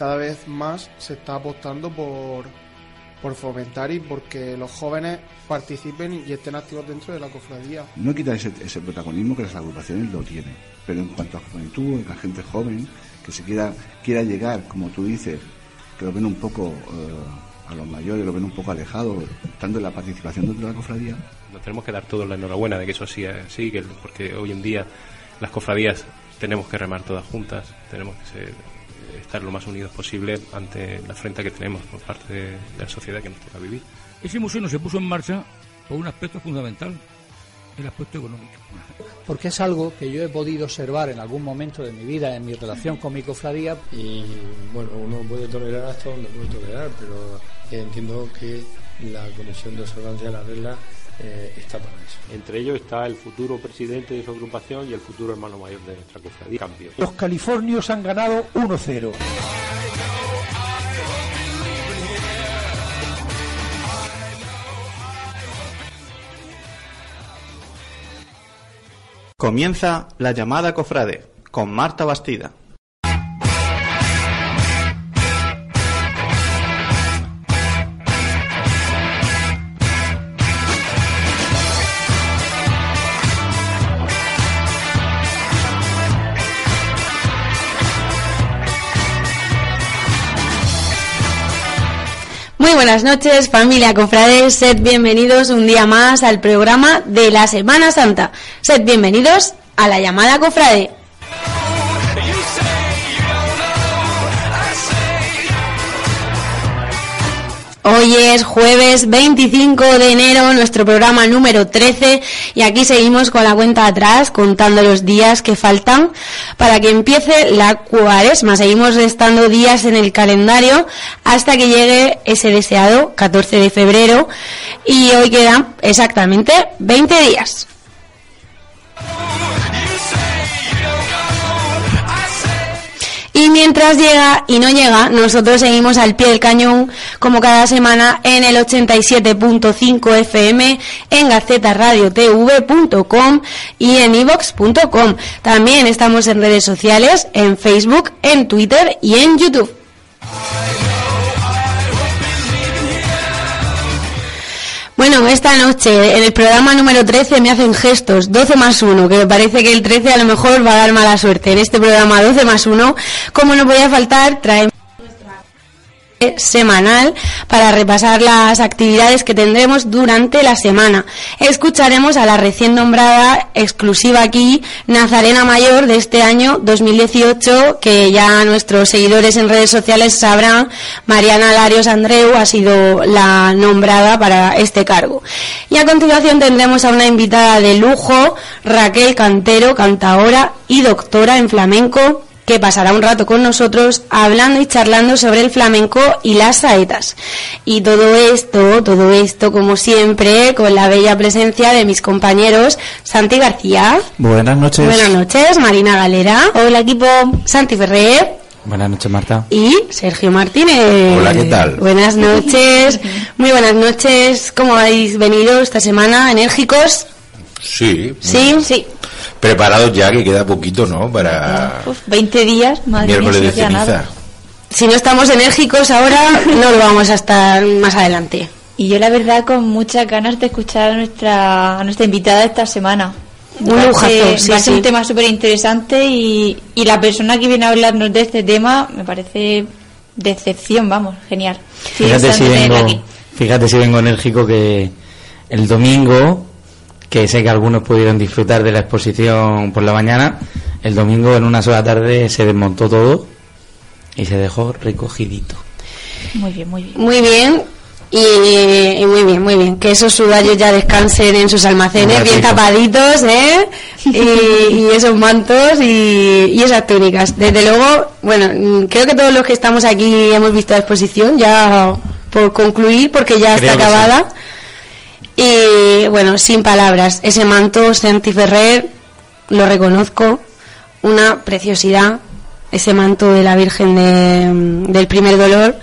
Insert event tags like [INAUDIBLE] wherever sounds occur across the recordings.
cada vez más se está apostando por, por fomentar y porque los jóvenes participen y estén activos dentro de la cofradía. No quita ese, ese protagonismo que las agrupaciones lo tienen, pero en cuanto a juventud, la gente joven que se quiera, quiera llegar, como tú dices, que lo ven un poco eh, a los mayores, lo ven un poco alejado, estando en la participación dentro de la cofradía. Nos tenemos que dar todos la enhorabuena de que eso sí, así, que, porque hoy en día las cofradías tenemos que remar todas juntas, tenemos que ser estar lo más unidos posible ante la frente que tenemos por parte de, la sociedad que nos toca vivir. Ese museo no se puso en marcha por un aspecto fundamental, el aspecto económico. Porque es algo que yo he podido observar en algún momento de mi vida, en mi relación con mi cofradía. Y bueno, uno puede tolerar hasta donde puede tolerar, pero entiendo que la Comisión de Observancia de la Regla eh, está para eso. Entre ellos está el futuro presidente de su agrupación y el futuro hermano mayor de nuestra cofradía. Cambio. Los californios han ganado 1-0. Comienza la llamada cofrade con Marta Bastida. Muy buenas noches, familia Cofrades. Sed bienvenidos un día más al programa de la Semana Santa. Sed bienvenidos a la llamada Cofrade. Hoy es jueves 25 de enero, nuestro programa número 13 y aquí seguimos con la cuenta atrás contando los días que faltan para que empiece la cuaresma. Seguimos restando días en el calendario hasta que llegue ese deseado 14 de febrero y hoy quedan exactamente 20 días. Y mientras llega y no llega, nosotros seguimos al pie del cañón como cada semana en el 87.5 FM, en gacetaradiotv.com y en ivox.com. También estamos en redes sociales, en Facebook, en Twitter y en YouTube. Bueno, esta noche en el programa número 13 me hacen gestos 12 más 1, que me parece que el 13 a lo mejor va a dar mala suerte. En este programa 12 más 1, como no podía faltar, traemos semanal para repasar las actividades que tendremos durante la semana. Escucharemos a la recién nombrada exclusiva aquí Nazarena Mayor de este año 2018 que ya nuestros seguidores en redes sociales sabrán Mariana Larios Andreu ha sido la nombrada para este cargo. Y a continuación tendremos a una invitada de lujo Raquel Cantero, cantaora y doctora en flamenco que pasará un rato con nosotros hablando y charlando sobre el flamenco y las saetas. Y todo esto, todo esto, como siempre, con la bella presencia de mis compañeros Santi García. Buenas noches. Buenas noches, Marina Galera. Hola equipo, Santi Ferrer. Buenas noches, Marta. Y Sergio Martínez. Hola, ¿qué tal? Buenas noches. Muy buenas noches. ¿Cómo habéis venido esta semana? ¿Enérgicos? Sí. Sí, sí. Preparados ya, que queda poquito, ¿no? Para... Uf, 20 días, madre miércoles mía, de si no queda ceniza. nada. Si no estamos enérgicos ahora, no lo vamos a estar más adelante. Y yo la verdad con muchas ganas de escuchar a nuestra, a nuestra invitada esta semana. Un lujazo, sí, va a ser sí. un tema súper interesante y, y la persona que viene a hablarnos de este tema me parece de excepción, vamos, genial. Sí, Fíjate si, vengo, fíjate si vengo enérgico que el domingo, que sé que algunos pudieron disfrutar de la exposición por la mañana, el domingo en una sola tarde se desmontó todo y se dejó recogidito. Muy bien, muy bien. Muy bien. Y, y muy bien, muy bien. Que esos sudarios ya descansen en sus almacenes, bien tapaditos, ¿eh? Y, y esos mantos y, y esas túnicas. Desde luego, bueno, creo que todos los que estamos aquí hemos visto la exposición, ya por concluir, porque ya Creo está sí. Y bueno, sin palabras, ese manto Santi Ferrer, lo reconozco, una preciosidad, ese manto de la Virgen de- del primer dolor,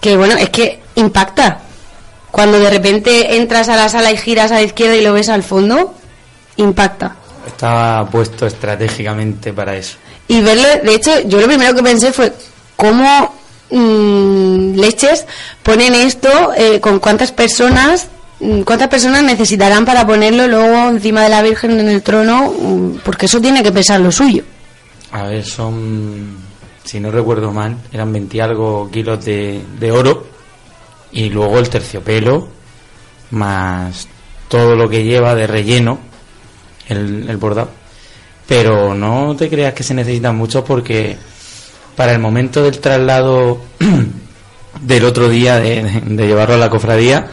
que bueno, es que impacta. Cuando de repente entras a la sala y giras a la izquierda y lo ves al fondo, impacta. Estaba puesto estratégicamente para eso. Y verlo, de hecho, yo lo primero que pensé fue, cómo mm, leches ponen esto, eh, con cuántas personas, cuántas personas necesitarán para ponerlo luego encima de la Virgen en el trono, mm, porque eso tiene que pesar lo suyo. A ver, son, si no recuerdo mal, eran 20 y algo kilos de, de oro y luego el terciopelo más todo lo que lleva de relleno el, el bordado. Pero no te creas que se necesitan mucho porque para el momento del traslado [CLEARS THROAT] del otro día de, de llevarlo a la cofradía,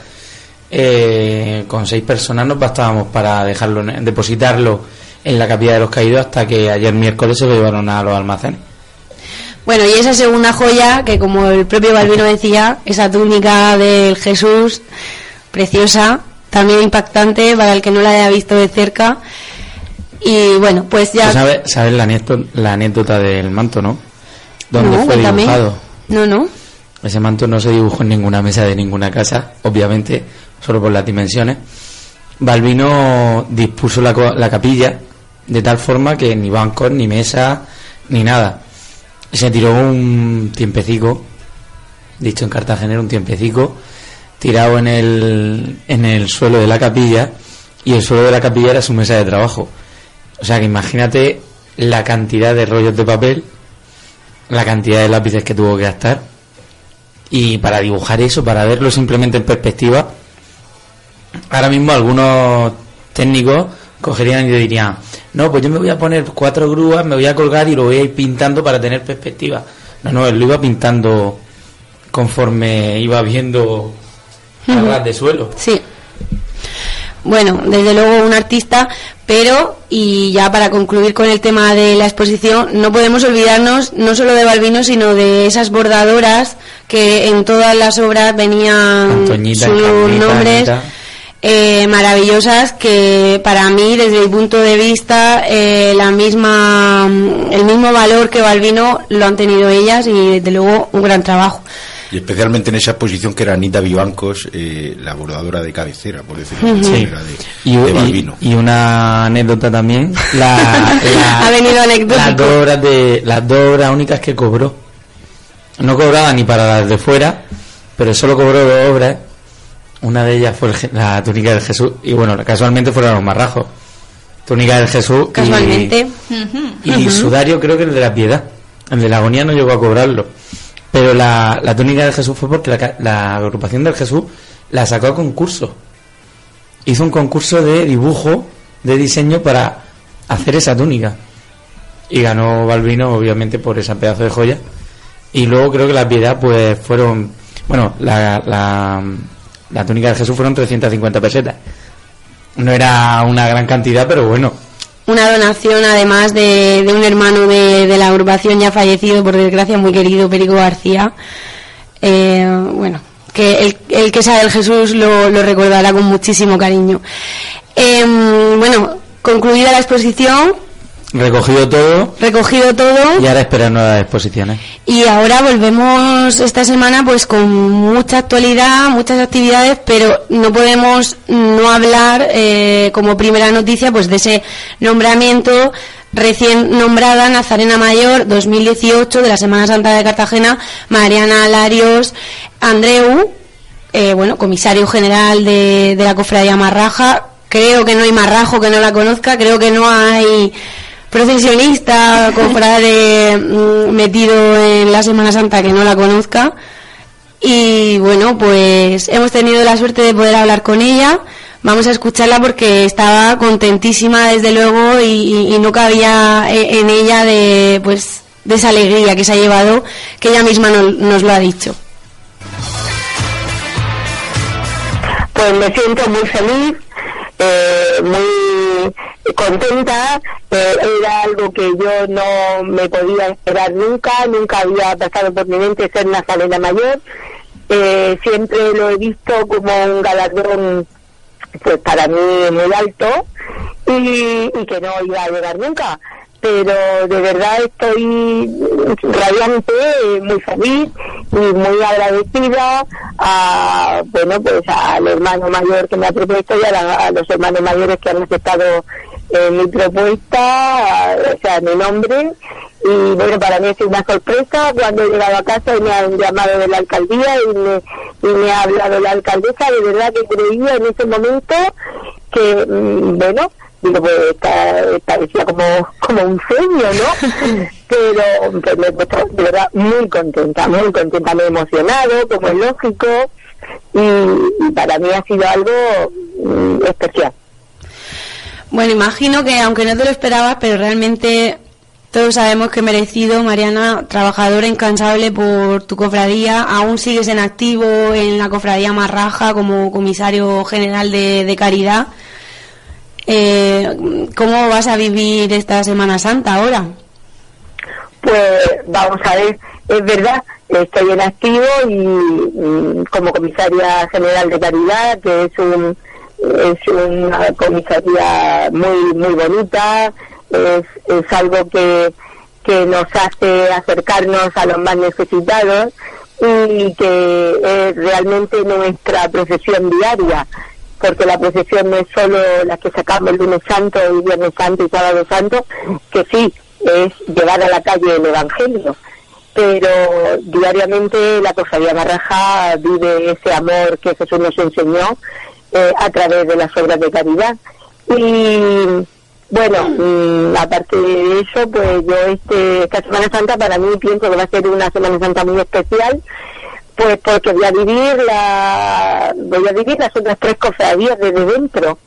eh, con seis personas nos bastábamos para dejarlo, en- depositarlo en la capilla de los caídos hasta que ayer miércoles se lo llevaron a los almacenes. Bueno, y esa segunda joya, que como el propio Balbino decía, esa túnica del Jesús, preciosa, también impactante para el que no la haya visto de cerca. Y bueno, pues ya... ¿Tú sabes, la, anécdota, la anécdota del manto, no? ¿Dónde No, fue dibujado? No, no. Ese manto no se dibujó en ninguna mesa de ninguna casa, obviamente, solo por las dimensiones. Balbino dispuso la, la capilla de tal forma que ni bancos, ni mesa, ni nada. Se tiró un tiempecico, dicho en cartagenero, un tiempecico, tirado en el, en el suelo de la capilla, y el suelo de la capilla era su mesa de trabajo. O sea que imagínate la cantidad de rollos de papel, la cantidad de lápices que tuvo que gastar, y para dibujar eso, para verlo simplemente en perspectiva, ahora mismo algunos técnicos cogerían y dirían, no, pues yo me voy a poner cuatro grúas, me voy a colgar y lo voy a ir pintando para tener perspectiva. No, no, él lo iba pintando conforme iba viendo Ujú. ras de suelo. Sí. Bueno, desde luego un artista, pero, y ya para concluir con el tema de la exposición, no podemos olvidarnos no solo de Balbino, sino de esas bordadoras que en todas las obras venían Antoñita, sus nombres. Eh, maravillosas que para mí, desde mi punto de vista, eh, la misma, el mismo valor que Balbino lo han tenido ellas y desde luego un gran trabajo. Y especialmente en esa exposición que era Anita Vivancos, eh, la bordadora de cabecera, por decirlo Sí. de, Y, de y- Balbino. y una anécdota también. La, [LAUGHS] la- Ha venido. Las dos horas de las dos horas únicas que cobró. No cobraba ni para las de fuera, pero solo cobró dos obras. Una de ellas fue el la túnica del Jesús y bueno, casualmente fueron los marrajos. Túnica del Jesús y- Casualmente. y, Ujú. sudario creo que el de la piedad. El de la agonía no llegó a cobrarlo. Pero la, la túnica del Jesús fue porque la, la agrupación del Jesús la sacó a concurso. Hizo un concurso de dibujo, de diseño para hacer esa túnica. Y ganó Balbino, obviamente, por esa pedazo de joya. Y luego creo que la piedad, pues fueron. Bueno, la, la, la túnica del Jesús fueron 350 pesetas. No era una gran cantidad, pero bueno, una donación además de, de un hermano de, de la agrupación ya fallecido por desgracia muy querido Perico García Eh, bueno que el, el que sabe el Jesús lo, lo recordará con muchísimo cariño Em, bueno concluida la exposición recogido todo. recogido todo Y ahora esperar nuevas exposiciones. y ahora volvemos esta semana pues con mucha actualidad, muchas actividades, pero no podemos no hablar eh, como primera noticia pues de ese nombramiento recién nombrada Nazarena Mayor 2018 de la Semana Santa de Cartagena, Mariana Larios Andreu, eh, bueno, comisario general de, de la cofradía Marraja. Creo que no hay marrajo que no la conozca, creo que no hay procesionista, cofrade mm, metido en la Semana Santa que no la conozca. Y bueno, pues hemos tenido la suerte de poder hablar con ella. Vamos a escucharla porque estaba contentísima desde luego y, y- no cabía eh, en ella de pues de esa alegría que se ha llevado, que ella misma no- nos lo ha dicho. Pues me siento muy feliz, eh, muy contenta. eh, era algo que yo no me podía esperar nunca, nunca había pasado por mi mente ser Nazarena Mayor. Eh, siempre lo he visto como un galardón pues para mí muy alto y, y que no iba a llegar nunca pero de verdad estoy radiante, eh, muy feliz y muy agradecida a, bueno, pues al hermano mayor que me ha propuesto y a, la- los hermanos mayores que han aceptado eh, mi propuesta, a- o sea, mi nombre. Y bueno, para mí sido una sorpresa cuando he llegado a casa y me han llamado de la alcaldía y me, y me ha hablado la alcaldesa, de verdad que creía en ese momento que, mm, bueno, digo, pues parecía como, como un sueño, ¿no? [LAUGHS] Pero pues, me he puesto de verdad muy contenta, muy contenta, me he emocionado, como es lógico, y, y para mí ha sido algo mm, especial. Bueno, imagino que aunque no te lo esperabas, pero realmente todos sabemos que merecido, Mariana, trabajadora incansable por tu cofradía, aún sigues en activo en la cofradía Marraja como comisario general de, de caridad. Eh, ¿Cómo vas a vivir esta Semana Santa ahora? Pues vamos a ver, es verdad, estoy en activo y, como comisaria general de caridad, que es un es una comisaría muy muy bonita, es, es algo que, que nos hace acercarnos a los más necesitados y que es realmente nuestra profesión diaria, porque la procesión no es solo la que sacamos el lunes santo y viernes santo y sábado santo, que sí, es llevar a la calle el Evangelio, pero diariamente la cofradía Barraja vive ese amor que Jesús nos enseñó eh, a través de las obras de caridad. Y bueno, mm, aparte de eso, pues yo este, esta Semana Santa para mí pienso que va a ser una Semana Santa muy especial, pues porque voy a vivir la, voy a vivir las otras tres cofradías desde dentro.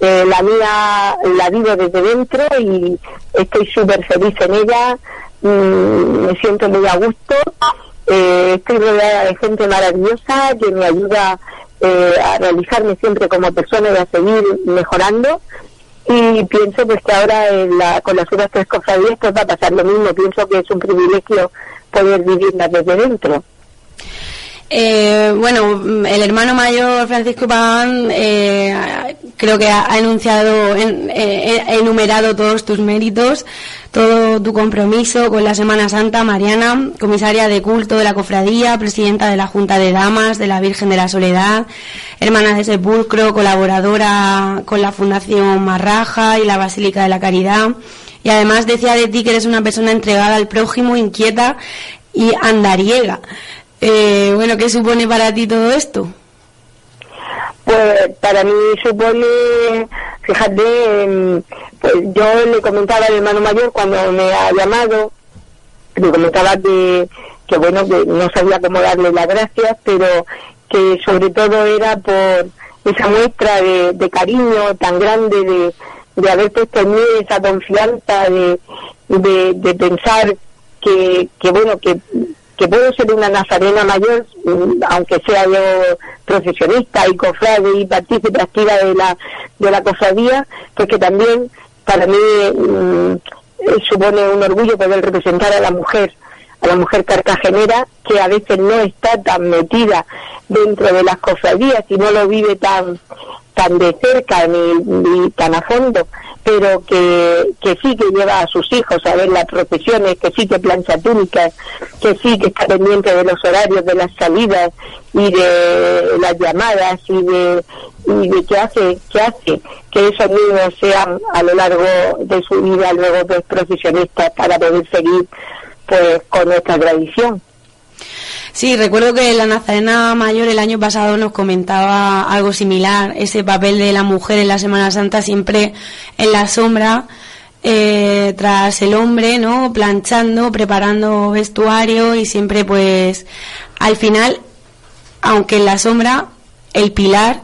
Eh, la mía la vivo desde dentro y estoy súper feliz en ella, mm, me siento muy a gusto, eh, estoy rodeada de gente maravillosa que me ayuda eh, a realizarme siempre como persona y a seguir mejorando y pienso pues que ahora en la, con las otras tres cofradías pues va a pasar lo mismo, pienso que es un privilegio poder vivirla desde dentro. Eh, bueno, el hermano mayor Francisco Pagán eh, creo que ha, ha eh, enumerado todos tus méritos, todo tu compromiso con la Semana Santa. Mariana, comisaria de culto de la cofradía, presidenta de la Junta de Damas de la Virgen de la Soledad, hermana de Sepulcro, colaboradora con la Fundación Marraja y la Basílica de la Caridad. Y además decía de ti que eres una persona entregada al prójimo, inquieta y andariega. Eh, bueno, ¿qué supone para ti todo esto? Pues para mí supone, fíjate, em, pues yo le comentaba al hermano mayor cuando me ha llamado, le comentaba que, que bueno, que no sabía cómo darle las gracias, pero que sobre todo era por esa muestra de, cariño tan grande de, de haber puesto en mí esa confianza de, de, de pensar que, que bueno, que que puedo ser una nazarena mayor, mm, aunque sea yo profesionista y cofrade y partícipe activa de la, de la cofradía, pues que también para mí mm, eh, supone un orgullo poder representar a la mujer, a la mujer cartagenera, que a veces no está tan metida dentro de las cofradías y no lo vive tan, tan de cerca ni, ni tan a fondo pero que, que sí que lleva a sus hijos a ver las procesiones, que sí que plancha túnicas, que sí que está pendiente de los horarios de las salidas y de las llamadas y de, y de que hace, que hace que esos niños sean a lo largo de su vida luego profesionistas para poder seguir pues con nuestra tradición. Sí, recuerdo que la Nazarena Mayor el año pasado nos comentaba algo similar, ese papel de la mujer en la Semana Santa siempre en la sombra, eh, tras el hombre, ¿no? Planchando, preparando vestuario y siempre pues al final, aunque en la sombra, el pilar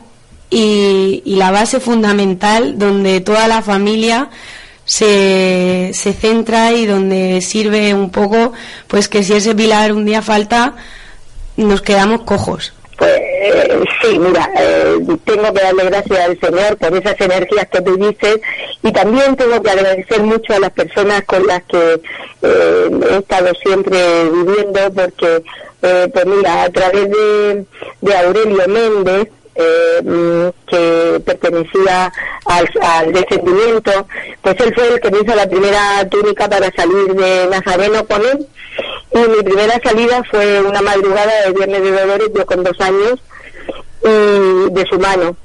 y, y la base fundamental donde toda la familia se, se centra y donde sirve un poco, pues que si ese pilar un día falta, nos quedamos cojos. Pues eh, sí, mira, eh, tengo que darle gracias al Señor por esas energías que tú dices y también tengo que agradecer mucho a las personas con las que eh, he estado siempre viviendo porque, eh, pues mira, a través de, de Aurelio Méndez, eh, mm, que pertenecía al, al descendimiento, pues él fue el que me hizo la primera túnica para salir de Nazareno con él. Y mi primera salida fue una madrugada de Viernes de Dolores, yo con dos años, y de su mano.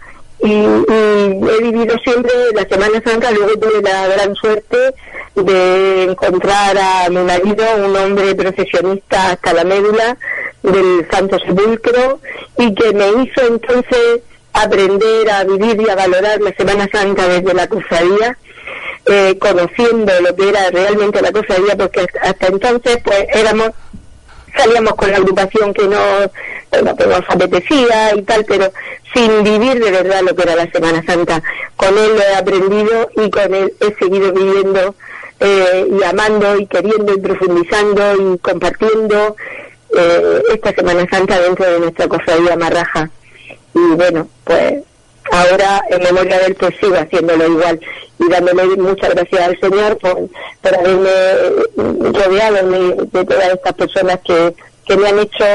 Y, y he vivido siempre la Semana Santa, luego tuve la gran suerte de encontrar a mi marido, un hombre profesionista hasta la médula del Santo Sepulcro y que me hizo entonces aprender a vivir y a valorar la Semana Santa desde la cofradía, eh, conociendo lo que era realmente la cofradía, porque hasta entonces pues éramos salíamos con la agrupación que nos, bueno, que nos apetecía y tal, pero sin vivir de verdad lo que era la Semana Santa. Con él lo he aprendido y con él he seguido viviendo eh, y amando y queriendo y profundizando y compartiendo eh, esta Semana Santa dentro de nuestra cofradía Marraja. Y bueno, pues ahora en memoria de él pues sigo haciéndolo igual y dándole muchas gracias al Señor por, por haberme rodeado de, de todas estas personas que, que me han hecho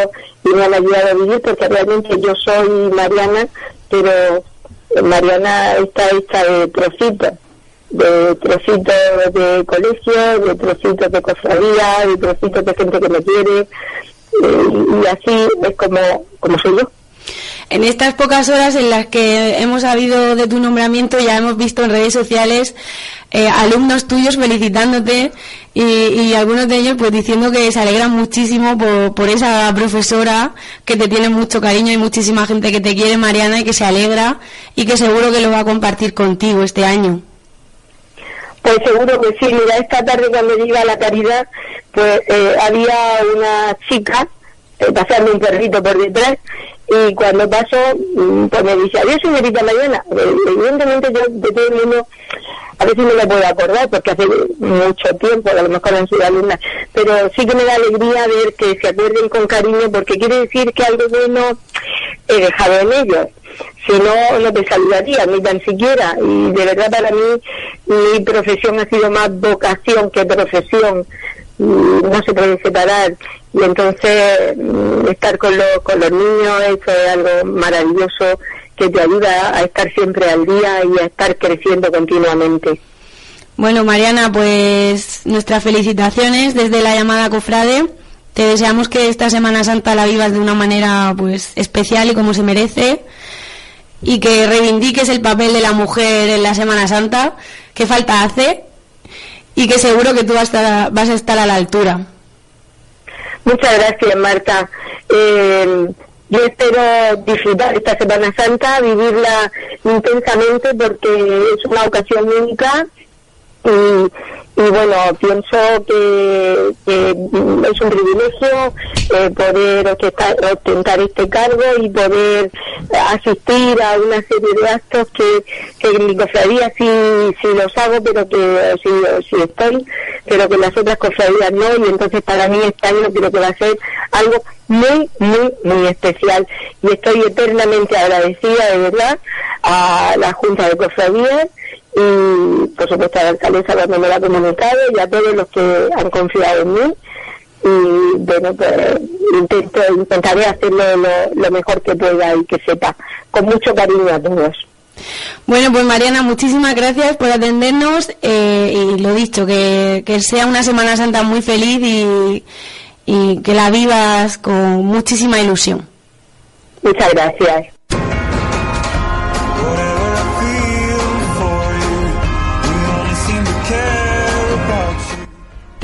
y me han ayudado a vivir porque realmente yo soy Mariana pero Mariana está hecha de trocitos de trocitos de colegio, de trocitos de cofradía, de trocitos de gente que me quiere y así es como, como soy yo. En estas pocas horas en las que hemos sabido de tu nombramiento, ya hemos visto en redes sociales eh, alumnos tuyos felicitándote y, y, algunos de ellos pues diciendo que se alegran muchísimo por, por, esa profesora que te tiene mucho cariño y muchísima gente que te quiere, Mariana, y que se alegra y que seguro que lo va a compartir contigo este año. Pues seguro que sí. Mira, esta tarde cuando iba a la caridad, pues eh, había una chica eh, pasando un perrito por detrás y cuando pasó, mm, pues me dice, adiós señorita Mariana. Evidentemente yo de todo el mundo a veces no me puedo acordar porque hace mucho tiempo, a lo mejor han sido alumnas, pero sí que me da alegría ver que se acuerden con cariño porque quiere decir que algo bueno he dejado en ellos. Si no, no te saludaría, ni tan siquiera. Y de verdad para mí mi profesión ha sido más vocación que profesión. No se puede separar. Y entonces mm, estar con, los con los niños, eso es algo maravilloso que te ayuda a estar siempre al día y a estar creciendo continuamente. Bueno, Mariana, pues nuestras felicitaciones desde la llamada Cofrade. Te deseamos que esta Semana Santa la vivas de una manera pues especial y como se merece y que reivindiques el papel de la mujer en la Semana Santa, que falta hace y que seguro que tú vas a estar, vas a, estar a la altura. Muchas gracias, Marta. Eh, yo espero disfrutar esta Semana Santa, vivirla intensamente porque es una ocasión única y, y bueno, pienso que, que es un privilegio eh, poder ostentar este cargo y poder asistir a una serie de actos que, que mi cofradía sí, sí los hago, pero que sí, sí estoy, pero que las otras cofradías no, y entonces para mí este año creo que va a ser algo muy, muy, muy especial. Y estoy eternamente agradecida, de verdad, a la Junta de Cofradías y por supuesto a la alcaldesa cuando me lo ha comunicado y a todos los que han confiado en mí y bueno pues intento intentaré hacerlo lo, lo mejor que pueda y que sepa con mucho cariño a todos bueno, pues Mariana, muchísimas gracias por atendernos eh, y lo dicho, que, que, sea una Semana Santa muy feliz y, y que la vivas con muchísima ilusión. Muchas gracias.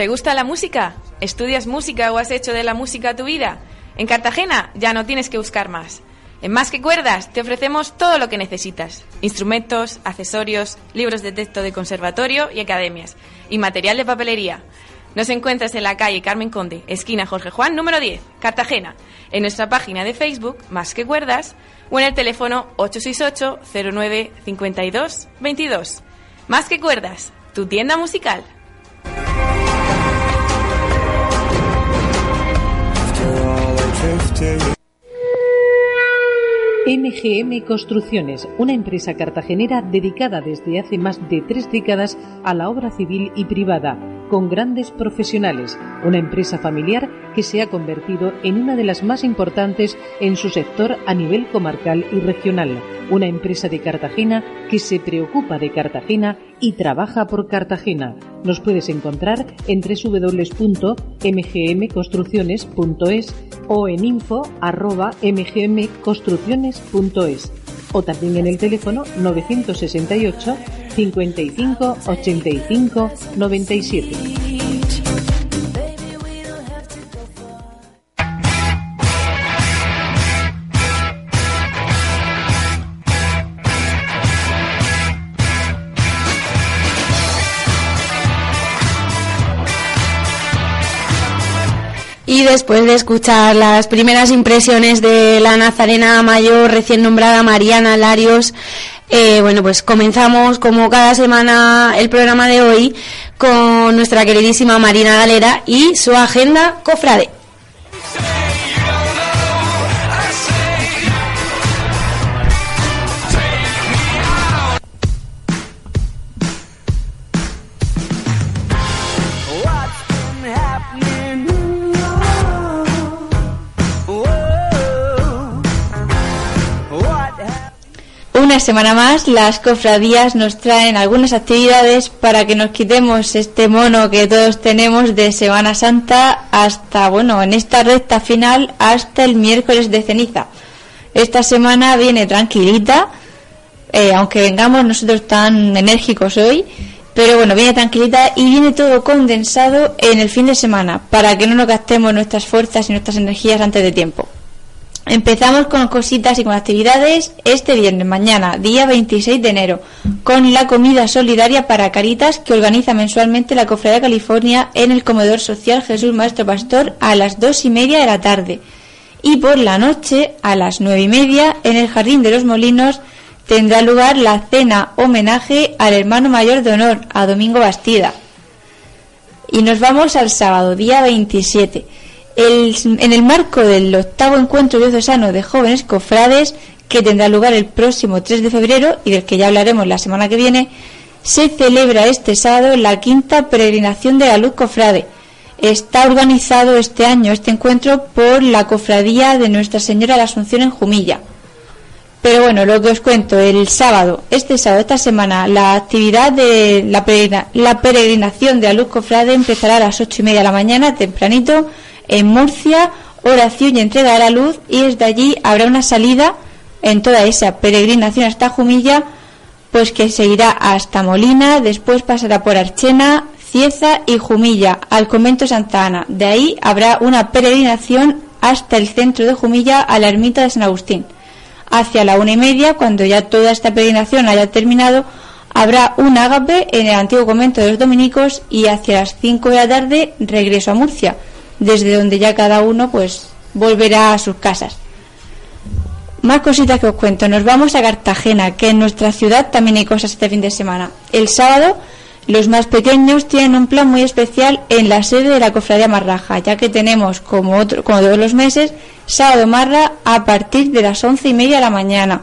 ¿Te gusta la música? ¿Estudias música o has hecho de la música tu vida? En Cartagena ya no tienes que buscar más. En Más que Cuerdas te ofrecemos todo lo que necesitas. Instrumentos, accesorios, libros de texto de conservatorio y academias. Y material de papelería. Nos encuentras en la calle Carmen Conde, esquina Jorge Juan, número 10, Cartagena. En nuestra página de Facebook, Más que Cuerdas, o en el teléfono 868 09 52 22. Más que Cuerdas, tu tienda musical. MGM Construcciones, una empresa cartagenera dedicada desde hace más de tres décadas a la obra civil y privada, con grandes profesionales, una empresa familiar que se ha convertido en una de las más importantes en su sector a nivel comarcal y regional, una empresa de Cartagena que se preocupa de Cartagena y trabaja por Cartagena. Nos puedes encontrar en www.mgmconstrucciones.es o en info.mgmconstrucciones.es o también en el teléfono 968 55 85 97. Y después de escuchar las primeras impresiones de la Nazarena Mayor recién nombrada Mariana Larios, eh, bueno, pues comenzamos como cada semana el programa de hoy con nuestra queridísima Marina Galera y su agenda cofrade. Una semana más, las cofradías nos traen algunas actividades para que nos quitemos este mono que todos tenemos de Semana Santa hasta, bueno, en esta recta final, hasta el miércoles de ceniza. Esta semana viene tranquilita, eh, aunque vengamos nosotros tan enérgicos hoy, pero bueno, viene tranquilita y viene todo condensado en el fin de semana, para que no nos gastemos nuestras fuerzas y nuestras energías antes de tiempo. Empezamos con cositas y con actividades este viernes, mañana, día 26 de enero, con la comida solidaria para Caritas que organiza mensualmente la Cofradía California en el comedor social Jesús Maestro Pastor a las dos y media de la tarde. Y por la noche, a las nueve y media, en el Jardín de los Molinos, tendrá lugar la cena homenaje al hermano mayor de honor, a Domingo Bastida. Y nos vamos al sábado, día 27 en el marco del octavo encuentro diocesano de jóvenes cofrades, que tendrá lugar el próximo 3 de febrero y del que ya hablaremos la semana que viene, se celebra este sábado la quinta peregrinación de la luz cofrade. Está organizado este año este encuentro por la cofradía de Nuestra Señora de la Asunción en Jumilla. Pero bueno, lo que os cuento, el sábado, este sábado, esta semana, la actividad de la, peregrinación de la luz cofrade empezará a las ocho y media de la mañana, tempranito, en Murcia, oración y entrega a la luz y desde allí habrá una salida en toda esa peregrinación hasta Jumilla, pues que seguirá hasta Molina, después pasará por Archena, Cieza y Jumilla al convento Santa Ana. De ahí habrá una peregrinación hasta el centro de Jumilla a la ermita de San Agustín. Hacia la una y media, cuando ya toda esta peregrinación haya terminado, habrá un ágape en el antiguo convento de los dominicos y hacia las cinco de la tarde regreso a Murcia desde donde ya cada uno pues volverá a sus casas. Más cositas que os cuento. Nos vamos a Cartagena, que en nuestra ciudad también hay cosas este fin de semana. El sábado, los más pequeños tienen un plan muy especial en la sede de la Cofradía Marraja, ya que tenemos, como, otro, como todos los meses, sábado marra a partir de las once y media de la mañana.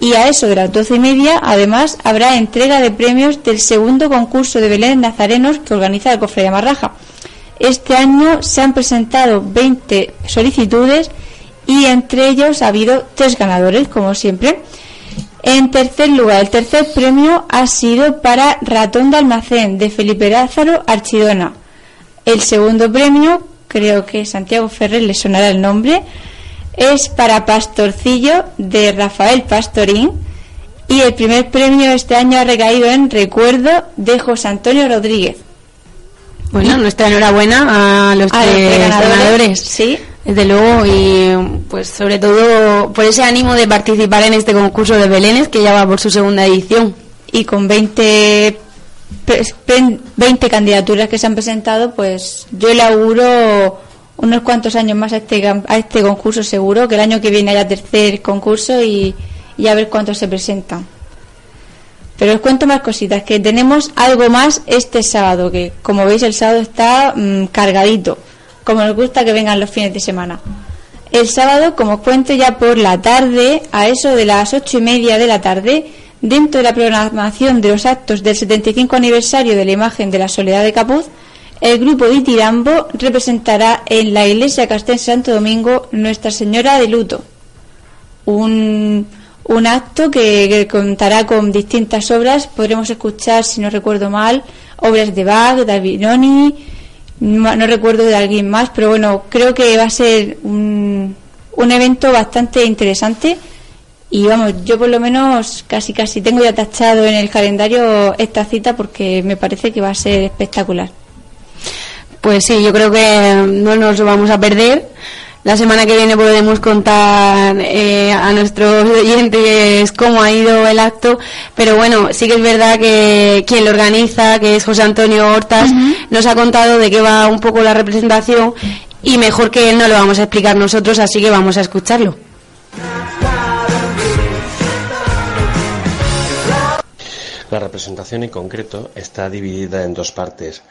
Y a eso de las doce y media, además, habrá entrega de premios del segundo concurso de Belén Nazarenos que organiza la Cofradía Marraja. Este año se han presentado 20 solicitudes y entre ellos ha habido tres ganadores, como siempre. En tercer lugar, el tercer premio ha sido para Ratón de Almacén de Felipe Lázaro Archidona. El segundo premio, creo que Santiago Ferrer le sonará el nombre, es para Pastorcillo de Rafael Pastorín. Y el primer premio este año ha recaído en Recuerdo de José Antonio Rodríguez. Bueno, nuestra enhorabuena a los, ganadores. Sí. Desde luego, y pues sobre todo por ese ánimo de participar en este concurso de Belénes que ya va por su segunda edición. Y con 20, 20 candidaturas que se han presentado, pues yo le auguro unos cuantos años más a este, a este concurso seguro, que el año que viene haya tercer concurso y, y a ver cuántos se presentan. Pero os cuento más cositas, que tenemos algo más este sábado, que como veis el sábado está mm, cargadito, como nos gusta que vengan los fines de semana. El sábado, como os cuento ya por la tarde, a eso de las ocho y media de la tarde, dentro de la programación de los actos del 75 aniversario de la imagen de la Soledad de Capuz, el grupo de representará en la iglesia Castense Santo Domingo Nuestra Señora de Luto. Un un acto que, contará con distintas obras. Podremos escuchar, si no recuerdo mal, obras de Bach, de Albinoni, no, recuerdo de alguien más, pero bueno, creo que va a ser un, un evento bastante interesante Y vamos, yo por lo menos casi casi tengo ya tachado en el calendario esta cita porque me parece que va a ser espectacular. Pues sí, yo creo que no nos lo vamos a perder. La semana que viene podremos contar eh, a nuestros oyentes cómo ha ido el acto, pero bueno, sí que es verdad que quien lo organiza, que es José Antonio Hortas, nos ha contado de qué va un poco la representación y mejor que él no lo vamos a explicar nosotros, así que vamos a escucharlo. La representación en concreto está dividida en dos partes.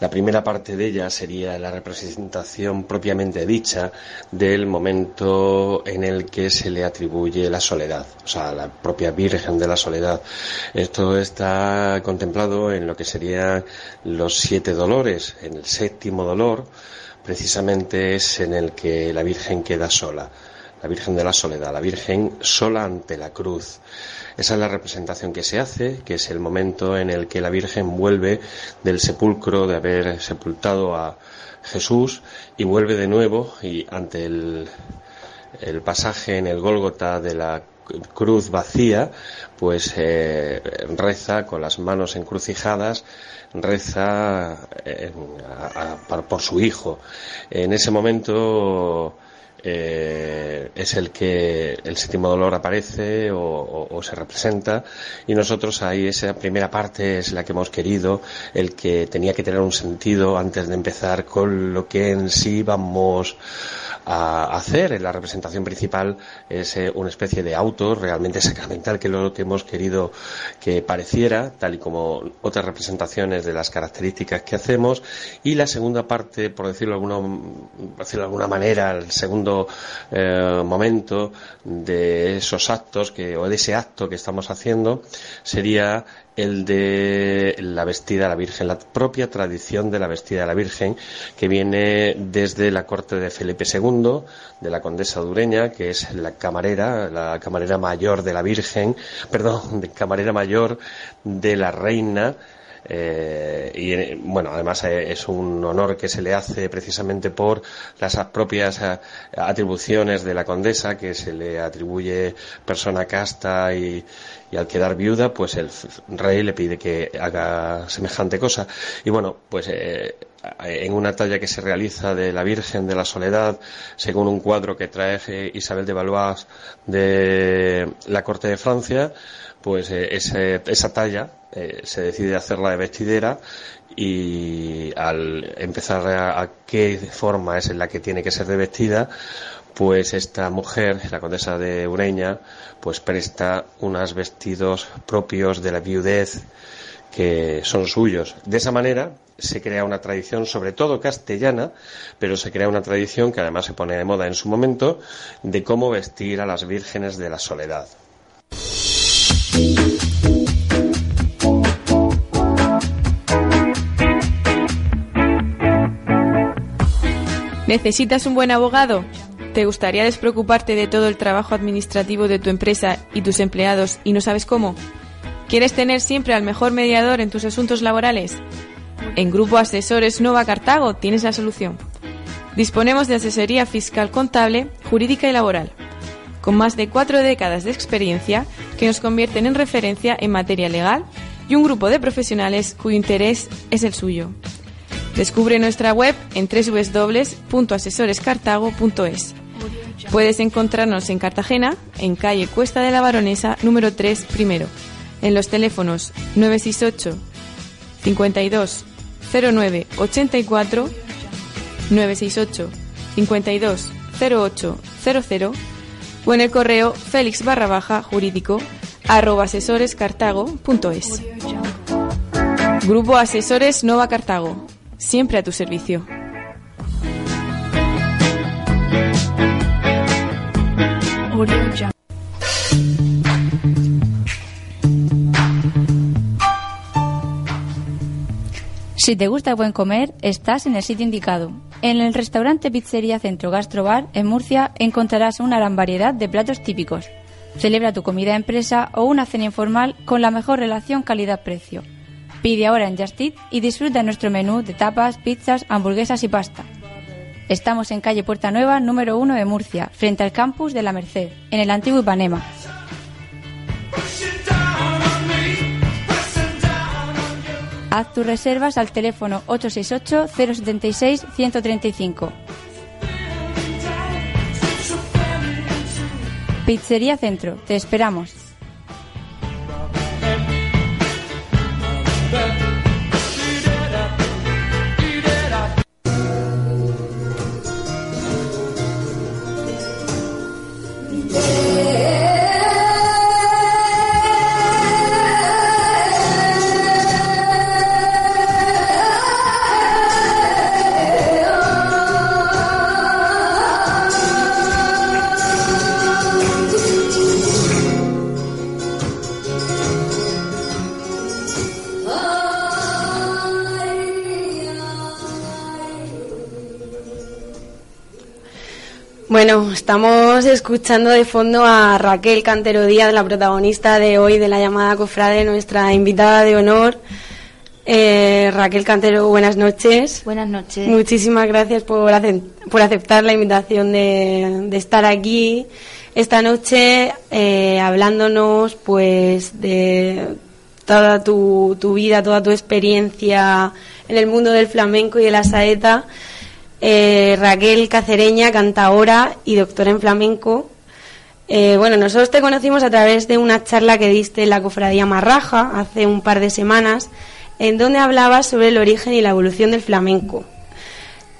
La primera parte de ella sería la representación propiamente dicha del momento en el que se le atribuye la soledad, o sea, la propia Virgen de la Soledad. Esto está contemplado en lo que serían los siete dolores. En el séptimo dolor, precisamente es en el que la Virgen queda sola la Virgen de la Soledad, la Virgen sola ante la cruz. Esa es la representación que se hace, que es el momento en el que la Virgen vuelve del sepulcro de haber sepultado a Jesús y vuelve de nuevo y ante el, el pasaje en el Gólgota de la cruz vacía, pues eh, reza con las manos encrucijadas, reza eh, por su hijo. En ese momento eh, es el que el séptimo dolor aparece o, se representa y nosotros ahí esa primera parte es la que hemos querido, el que tenía que tener un sentido antes de empezar con lo que en sí vamos a hacer. En la representación principal es eh, una especie de auto realmente sacramental que es lo que hemos querido que pareciera, tal y como otras representaciones de las características que hacemos. Y la segunda parte, por decirlo de alguna, decirlo de alguna manera, el segundo eh, momento de esos actos que, o de ese acto que estamos haciendo sería el de la vestida de la Virgen, la propia tradición de la vestida de la Virgen, que viene desde la corte de Felipe II, de la condesa dureña, que es la camarera, la camarera mayor de la Virgen, perdón, de camarera mayor de la reina, eh, y eh, bueno, además eh, es un honor que se le hace precisamente por las propias atribuciones de la condesa, que se le atribuye persona casta y, al quedar viuda, pues el rey le pide que haga semejante cosa. Y bueno, pues en una talla que se realiza de la Virgen de la Soledad, según un cuadro que trae Isabel de Valois de la corte de Francia, pues esa talla eh, se decide hacerla de vestidera y al empezar a, qué forma es en la que tiene que ser de vestida, pues esta mujer, la condesa de Ureña, pues presta unos vestidos propios de la viudez que son suyos. De esa manera se crea una tradición, sobre todo castellana, pero se crea una tradición que además se pone de moda en su momento, de cómo vestir a las vírgenes de la soledad. ¿Necesitas un buen abogado? ¿Te gustaría despreocuparte de todo el trabajo administrativo de tu empresa y tus empleados y no sabes cómo? ¿Quieres tener siempre al mejor mediador en tus asuntos laborales? En Grupo Asesores Nova Cartago tienes la solución. Disponemos de asesoría fiscal contable, jurídica y laboral, con más de cuatro décadas de experiencia que nos convierten en referencia en materia legal y un grupo de profesionales cuyo interés es el suyo. Descubre nuestra web en www.asesorescartago.es. Puedes encontrarnos en Cartagena, en calle Cuesta de la Baronesa, número 3, primero, en los teléfonos 968 52 09 84 968 52 08 00 o en el correo félix barra baja jurídico arroba asesorescartago.es. Grupo Asesores Nova Cartago siempre a tu servicio. Si te gusta el buen comer, estás en el sitio indicado. En el restaurante Pizzería Centro Gastrobar en Murcia encontrarás una gran variedad de platos típicos. Celebra tu comida empresa o una cena informal con la mejor relación calidad-precio Pide ahora en Just y disfruta nuestro menú de tapas, pizzas, hamburguesas y pasta. Estamos en calle Puerta Nueva, número 1 de Murcia, frente al campus de la Merced, en el antiguo Ipanema. Haz tus reservas al teléfono 868-076-135. Pizzería Centro, te esperamos. Bueno, estamos escuchando de fondo a Raquel Cantero Díaz, la protagonista de hoy de la llamada Cofrade, nuestra invitada de honor. Eh, Raquel Cantero, buenas noches. Buenas noches. Muchísimas gracias por, ace- por aceptar la invitación de, de estar aquí esta noche eh, hablándonos pues de toda tu, tu vida, toda tu experiencia en el mundo del flamenco y de la saeta. Eh, Raquel Cacereña, cantaora y doctora en flamenco. Eh, bueno, nosotros te conocimos a través de una charla que diste en la Cofradía Marraja hace un par de semanas, en donde hablabas sobre el origen y la evolución del flamenco.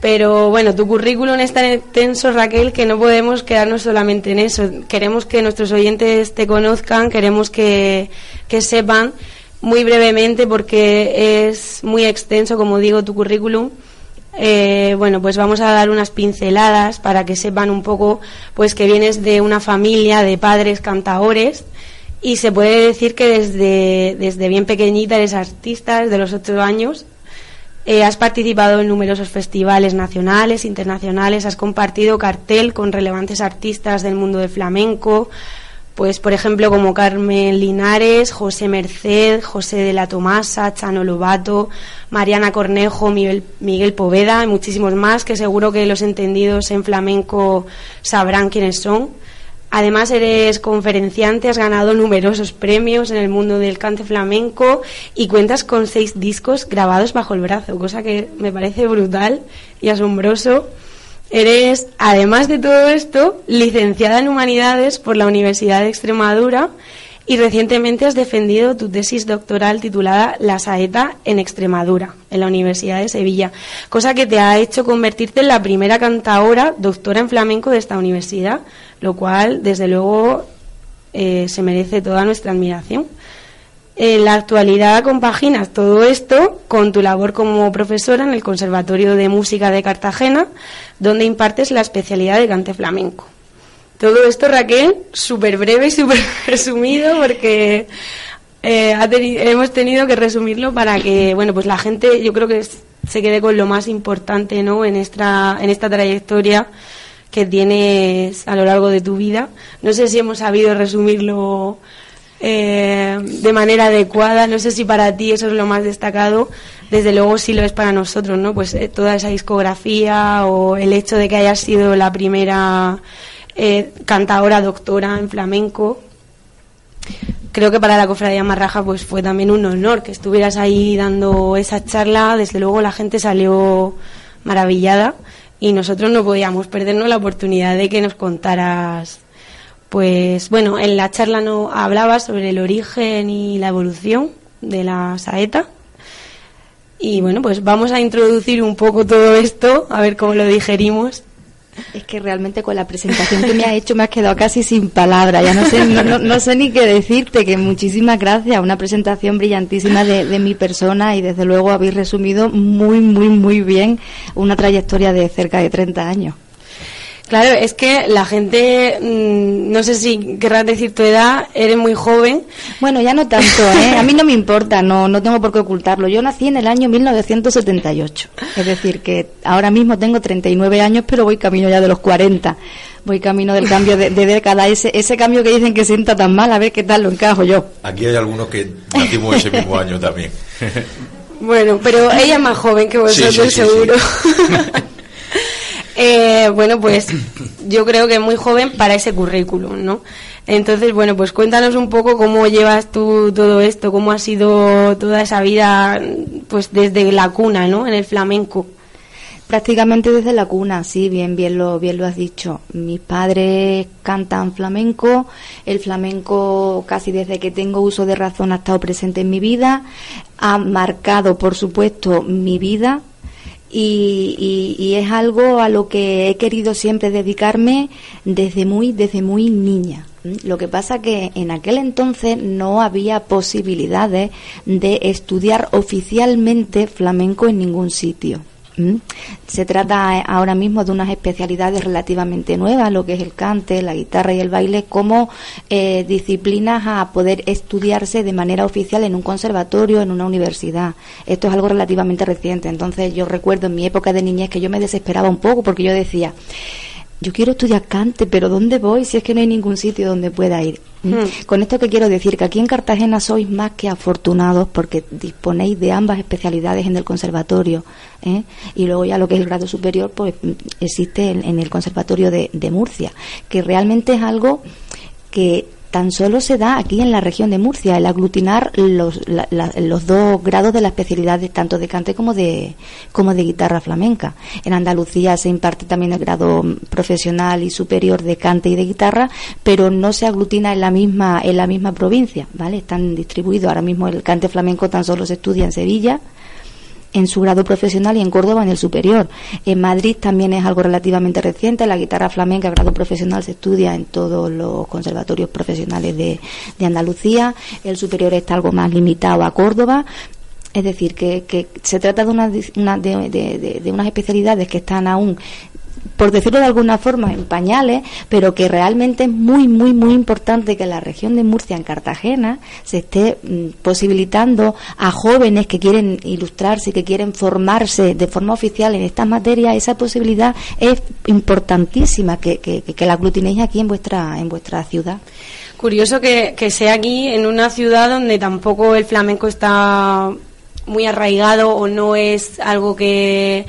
Pero bueno, tu currículum es tan extenso, Raquel, que no podemos quedarnos solamente en eso. Queremos que nuestros oyentes te conozcan, queremos que, que sepan muy brevemente, porque es muy extenso, como digo, tu currículum. Eh, bueno, pues vamos a dar unas pinceladas para que sepan un poco, pues que vienes de una familia de padres cantaores y se puede decir que desde, desde bien pequeñita eres artista, desde los ocho años. Eh, has participado en numerosos festivales nacionales, internacionales, has compartido cartel con relevantes artistas del mundo del flamenco, pues por ejemplo como Carmen Linares, José Merced, José de la Tomasa, Chano Lobato, Mariana Cornejo, Miguel, Miguel Poveda y muchísimos más que seguro que los entendidos en flamenco sabrán quiénes son. Además eres conferenciante, has ganado numerosos premios en el mundo del cante flamenco y cuentas con seis discos grabados bajo el brazo, cosa que me parece brutal y asombroso. Eres, además de todo esto, licenciada en Humanidades por la Universidad de Extremadura y recientemente has defendido tu tesis doctoral titulada La saeta en Extremadura, en la Universidad de Sevilla, cosa que te ha hecho convertirte en la primera cantaora doctora en flamenco de esta universidad, lo cual, desde luego, eh, se merece toda nuestra admiración. En la actualidad compaginas todo esto con tu labor como profesora en el Conservatorio de Música de Cartagena, donde impartes la especialidad de cante flamenco. Todo esto, Raquel, súper breve y súper resumido, porque eh, hemos tenido que resumirlo para que, bueno, pues la gente, yo creo que se quede con lo más importante, ¿no? En esta, en esta trayectoria que tienes a lo largo de tu vida. No sé si hemos sabido resumirlo eh, de manera adecuada. No sé si para ti eso es lo más destacado. Desde luego sí lo es para nosotros, ¿no? Pues eh, toda esa discografía o el hecho de que hayas sido la primera eh, cantadora doctora en flamenco. Creo que para la cofradía Marraja pues fue también un honor que estuvieras ahí dando esa charla. Desde luego la gente salió maravillada y nosotros no podíamos perdernos la oportunidad de que nos contaras pues bueno, en la charla no hablaba sobre el origen y la evolución de la saeta. Y bueno, pues vamos a introducir un poco todo esto, a ver cómo lo digerimos. Es que realmente con la presentación que me has hecho me has quedado casi sin palabras. Ya no sé, no, no- no sé ni qué decirte, que muchísimas gracias. Una presentación brillantísima de, de mi persona y desde luego habéis resumido muy, muy, muy bien una trayectoria de cerca de 30 años. Claro, es que la gente, mm, no sé si querrás decir tu edad, eres muy joven. Bueno, ya no tanto, ¿eh? A mí no me importa, no, no tengo por qué ocultarlo. Yo nací en el año 1978. Es decir, que ahora mismo tengo 39 años, pero voy camino ya de los 40. Voy camino del cambio de, de década. Ese, ese cambio que dicen que sienta tan mal, a ver qué tal lo encajo yo. Aquí hay algunos que nacimos ese mismo año también. [LAUGHS] Bueno, pero ella es más joven que Sí, vosotros, sí, sí, seguro. [LAUGHS] Eh, bueno, pues [COUGHS] yo creo que muy joven para ese currículum, ¿no? Entonces, bueno, pues cuéntanos un poco cómo llevas tú todo esto, cómo ha sido toda esa vida, pues desde la cuna, ¿no? En el flamenco. Prácticamente desde la cuna, sí, bien, bien lo, bien lo has dicho. Mis padres cantan flamenco, el flamenco casi desde que tengo uso de razón ha estado presente en mi vida, ha marcado, por supuesto, mi vida y, y, y es algo a lo que he querido siempre dedicarme desde muy, desde muy niña. Lo que pasa que en aquel entonces no había posibilidades de estudiar oficialmente flamenco en ningún sitio. ¿Mm? Se trata eh, ahora mismo de unas especialidades relativamente nuevas, lo que es el cante, la guitarra y el baile, como eh, disciplinas a poder estudiarse de manera oficial en un conservatorio, en una universidad. Esto es algo relativamente reciente. Entonces yo recuerdo en mi época de niñez que yo me desesperaba un poco porque yo decía, yo quiero estudiar cante, pero ¿dónde voy si es que no hay ningún sitio donde pueda ir? ¿Mm? Hmm. Con esto que quiero decir que aquí en Cartagena sois más que afortunados porque disponéis de ambas especialidades en el conservatorio ¿eh? y luego ya lo que es el grado superior pues mm, existe en, en el conservatorio de, de Murcia que realmente es algo que tan solo se da aquí en la región de Murcia, el aglutinar los, la- los dos grados de la especialidad tanto de cante como de, como de guitarra flamenca. En Andalucía se imparte también el grado profesional y superior de cante y de guitarra, pero no se aglutina en la misma, en la misma provincia, ¿vale? Están distribuidos. Ahora mismo el cante flamenco tan solo se estudia en Sevilla, en su grado profesional y en Córdoba en el superior. En Madrid también es algo relativamente reciente. La guitarra flamenca, grado profesional, se estudia en todos los conservatorios profesionales de, de Andalucía. El superior está algo más limitado a Córdoba. Es decir, que, que se trata de, una, una- de, de- de- de unas especialidades que están aún por decirlo de alguna forma, en pañales, pero que realmente es muy, muy, muy importante que la región de Murcia, en Cartagena, se esté mm, posibilitando a jóvenes que quieren ilustrarse, que quieren formarse de forma oficial en estas materias, esa posibilidad es importantísima que, que, que la aglutinéis aquí en vuestra, en vuestra ciudad. Curioso que, que sea aquí en una ciudad donde tampoco el flamenco está muy arraigado o no es algo que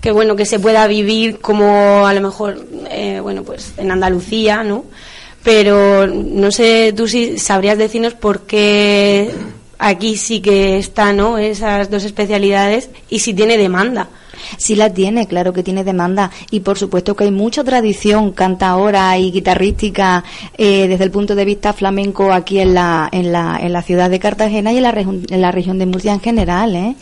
que bueno que se pueda vivir como a lo mejor eh, bueno pues en Andalucía no pero no sé tú si sabrías decirnos por qué aquí sí que está no esas dos especialidades y si tiene demanda Sí la tiene, claro que tiene demanda y por supuesto que hay mucha tradición cantaora y guitarrística eh, desde el punto de vista flamenco aquí en la, en la, en la ciudad de Cartagena y en la, región- en la región de Murcia en general. ¿eh?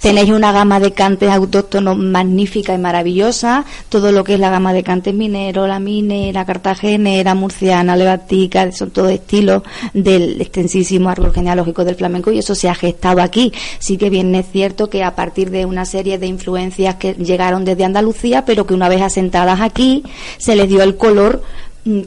Tenéis una gama de cantes autóctonos magnífica y maravillosa, todo lo que es la gama de cantes minero, la minera, cartagenera, murciana, levantica, son todos estilos del extensísimo árbol genealógico del flamenco y eso se ha gestado aquí. Sí que bien es cierto que a partir de una serie de influencias que llegaron desde Andalucía, pero que una vez asentadas aquí se les dio el color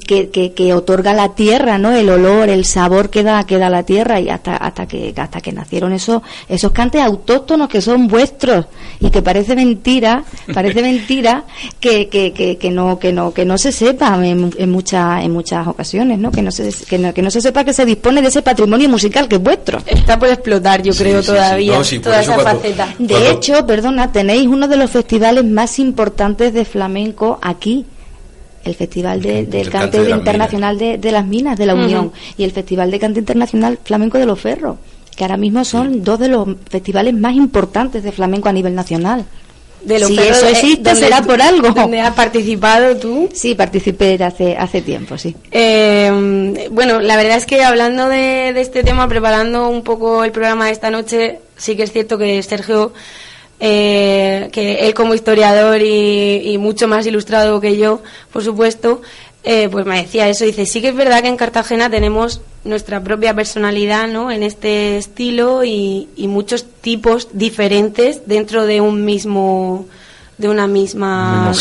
que, que, que otorga la tierra, ¿no? El olor, el sabor que da, que da la tierra y hasta, hasta que, hasta que nacieron esos, esos cantes autóctonos que son vuestros y que parece mentira, parece [LAUGHS] mentira que, que, que, que no, que no, que no se sepa en, en muchas, en muchas ocasiones, ¿no? Que no se, que no, que no se sepa que se dispone de ese patrimonio musical que es vuestro. está por explotar yo creo sí, sí. todavía No, sí, por toda esa cuando- faceta De hecho, perdona, tenéis uno de los festivales más importantes de flamenco aquí. El Festival de- del el Cante Cante de las Internacional de, de las Minas de la. Unión y el Festival de Cante Internacional Flamenco de los Ferros, que ahora mismo son dos de los festivales más importantes de flamenco a nivel nacional. de lo si que eso existe, será por algo. ¿Dónde has participado tú? Sí, participé hace, hace tiempo, sí. Eh, bueno, la verdad es que hablando de, de este tema, preparando un poco el programa de esta noche, sí que es cierto que Sergio, eh, que él como historiador y, y mucho más ilustrado que yo, por supuesto, eh, pues me decía eso. Dice, sí que es verdad que en Cartagena tenemos nuestra propia personalidad, ¿no? En este estilo y, y muchos tipos diferentes dentro de un mismo, de una misma,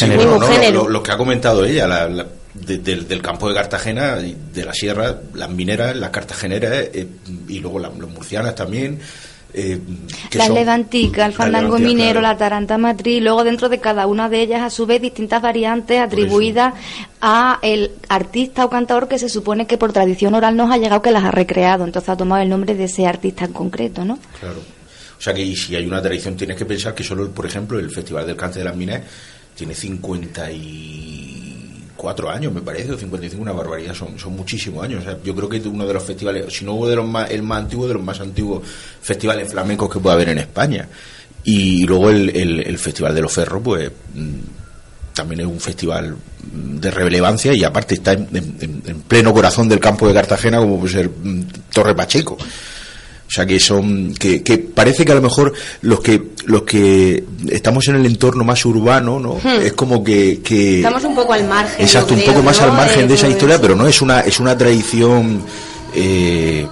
género. Lo, lo que ha comentado ella, la- la- de- del, del campo de Cartagena, de la sierra, las mineras, las cartageneras eh, y luego las, las murcianas también. Eh, Las son- levanticas, el fandango minero, claro. la taranta matriz, luego dentro de cada una de ellas a su vez distintas variantes atribuidas a el artista o cantador que se supone que por tradición oral nos ha llegado que las ha recreado, entonces ha tomado el nombre de ese artista en concreto, ¿no? Claro. O sea que y si hay una tradición, tienes que pensar que solo, por ejemplo, el Festival del Cante de las Minas tiene 54 años, me parece, o 55, una barbaridad, son, son muchísimos años. Yo creo que es uno de los festivales, si no hubo de los más, el más antiguo, de los más antiguos festivales flamencos que puede haber en España. Y luego el, el, Festival de los Ferros, pues mm, también es un festival mm, de relevancia y aparte está en, en- en pleno corazón del campo de Cartagena como puede ser mm, Torre Pacheco. O sea que son que, que parece que a lo mejor los que los que estamos en el entorno más urbano, ¿no? Hmm. Es como que, que Estamos un poco al margen. exacto un poco más ¿no? al margen de esa historia, pero no es una es una tradición eh,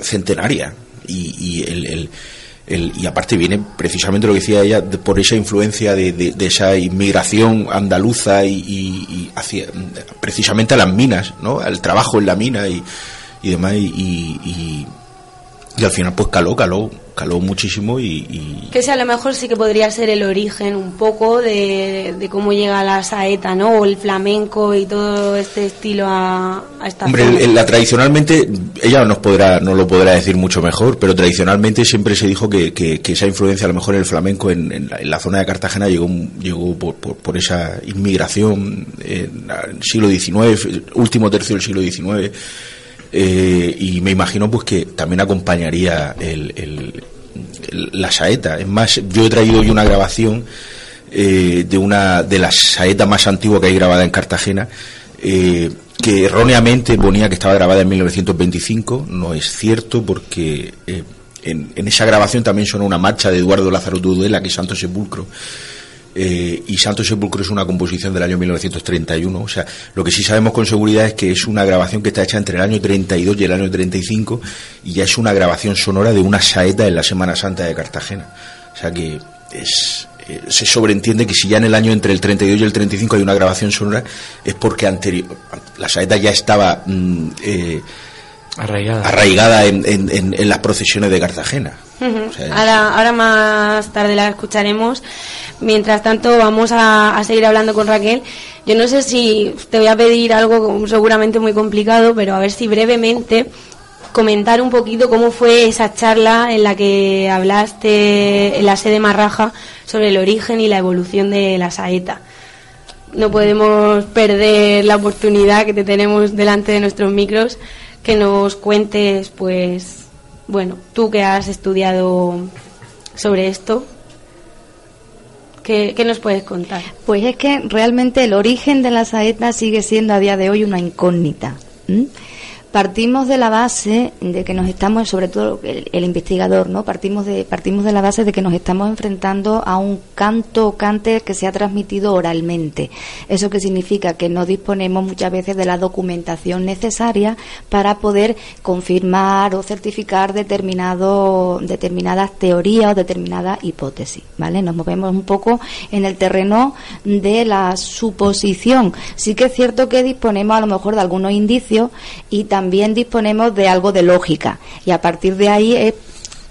centenaria y, y el, el- el- y aparte viene precisamente lo que decía ella de- por esa influencia de, de- de esa inmigración andaluza y, y- y hacia precisamente a las minas, ¿no? Al trabajo en la mina y, y demás y, y- al final pues caló, caló, caló muchísimo y, y- Que ese a lo mejor sí que podría ser el origen un poco de, de cómo llega la saeta, ¿no? O el flamenco y todo este estilo a, a esta Hombre, zona. la tradicionalmente, ella nos podrá, no lo podrá decir mucho mejor, pero tradicionalmente siempre se dijo que, que- que esa influencia, a lo mejor en el flamenco, en, en la, en la zona de Cartagena, llegó, llegó por, por- por esa inmigración en el siglo XIX, último tercio del siglo XIX, eh, y me imagino pues que también acompañaría el, la saeta. Es más, yo he traído hoy una grabación eh, de una de las saetas más antiguas que hay grabada en Cartagena, eh, que erróneamente ponía que estaba grabada en 1925. No es cierto porque eh, en, en esa grabación también suena una marcha de Eduardo Lázaro Tudela, que es Santo Sepulcro. Eh, y Santo Sepulcro es una composición del año 1931. O sea, lo que sí sabemos con seguridad es que es una grabación que está hecha entre el año 32 y el año 35 y ya es una grabación sonora de una saeta en la Semana Santa de Cartagena. O sea que eh, se sobreentiende que si ya en el año entre el 32 y el 35 hay una grabación sonora es porque anterior, la saeta ya estaba mm, eh, Arraigada. arraigada en, en- en- en las procesiones de Cartagena. Ujú. O sea, ahora, ahora más tarde la escucharemos. Mientras tanto, vamos a, a seguir hablando con Raquel. Yo no sé si te voy a pedir algo seguramente muy complicado, pero a ver si brevemente comentar un poquito cómo fue esa charla en la que hablaste en la sede Marraja sobre el origen y la evolución de la saeta. No podemos perder la oportunidad que te tenemos delante de nuestros micros, que nos cuentes, pues, bueno, tú que has estudiado sobre esto, ¿qué, qué nos puedes contar? Pues es que realmente el origen de la saeta sigue siendo a día de hoy una incógnita. Partimos de la base de que nos estamos, sobre todo el, investigador, ¿no? Partimos de, partimos de la base de que nos estamos enfrentando a un canto o cante que se ha transmitido oralmente. ¿Eso qué significa? Que no disponemos muchas veces de la documentación necesaria para poder confirmar o certificar determinado, determinadas teorías o determinadas hipótesis, ¿vale? Nos movemos un poco en el terreno de la suposición. Sí que es cierto que disponemos a lo mejor de algunos indicios y también disponemos de algo de lógica y a partir de ahí es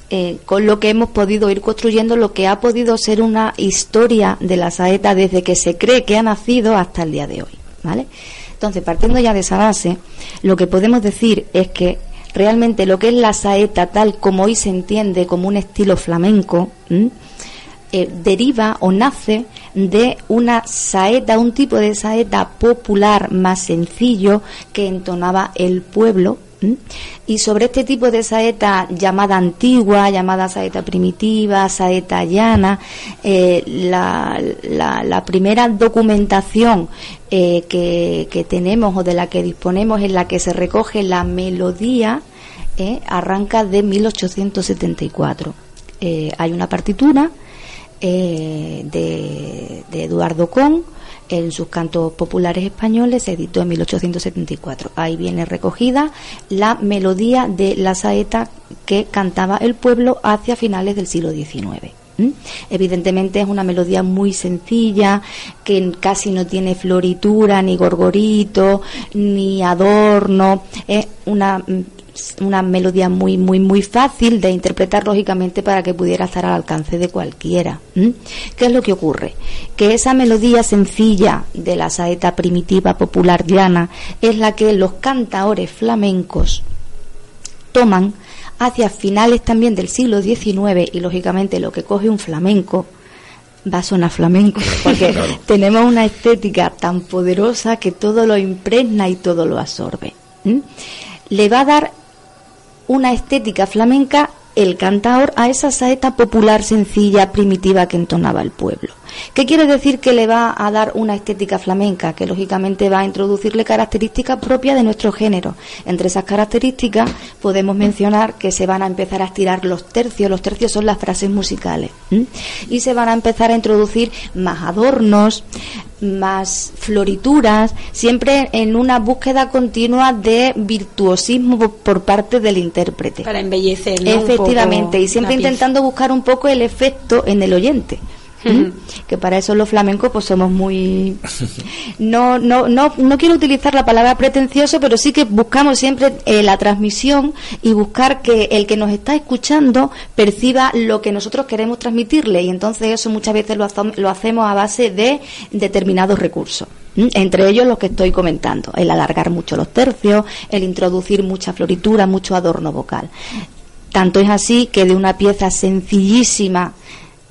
eh, con lo que hemos podido ir construyendo lo que ha podido ser una historia de la saeta desde que se cree que ha nacido hasta el día de hoy, ¿vale? Entonces, partiendo ya de esa base, lo que podemos decir es que realmente lo que es la saeta tal como hoy se entiende como un estilo flamenco. Eh, deriva o nace de una saeta, un tipo de saeta popular más sencillo que entonaba el pueblo. Y sobre este tipo de saeta llamada antigua, llamada saeta primitiva, saeta llana, eh, la, primera documentación eh, que, tenemos o de la que disponemos en la que se recoge la melodía arranca de 1874. Eh, hay una partitura eh, de, de Eduardo Con en sus cantos populares españoles se editó en 1874. Ahí viene recogida la melodía de la saeta que cantaba el pueblo hacia finales del siglo XIX. ¿M? Evidentemente es una melodía muy sencilla, que casi no tiene floritura, ni gorgorito, ni adorno. Es una, mm, una melodía muy, muy, muy fácil de interpretar lógicamente para que pudiera estar al alcance de cualquiera. ¿m? ¿Qué es lo que ocurre? Que esa melodía sencilla de la saeta primitiva popular llana es la que los cantaores flamencos toman hacia finales también del siglo XIX y lógicamente lo que coge un flamenco va a sonar flamenco, [LAUGHS] porque tenemos una estética tan poderosa que todo lo impregna y todo lo absorbe. Le va a dar una estética flamenca el cantador a esa saeta popular sencilla, primitiva que entonaba el pueblo. ¿Qué quiere decir que le va a dar una estética flamenca? Que lógicamente va a introducirle características propias de nuestro género. Entre esas características podemos mencionar que se van a empezar a estirar los tercios. Los tercios son las frases musicales. Y se van a empezar a introducir más adornos, más florituras, siempre en una búsqueda continua de virtuosismo por- parte del intérprete. Para embellecer, Efectivamente, y siempre intentando buscar un poco el efecto en el oyente. ¿M? que para eso los flamencos pues somos muy [LAUGHS] no no no no quiero utilizar la palabra pretencioso pero sí que buscamos siempre eh, la transmisión y buscar que el que nos está escuchando perciba lo que nosotros queremos transmitirle. Y entonces eso muchas veces lo, lo hacemos a base de determinados recursos entre ellos los que estoy comentando. El alargar mucho los tercios el introducir mucha floritura mucho adorno vocal. Tanto es así que de una pieza sencillísima,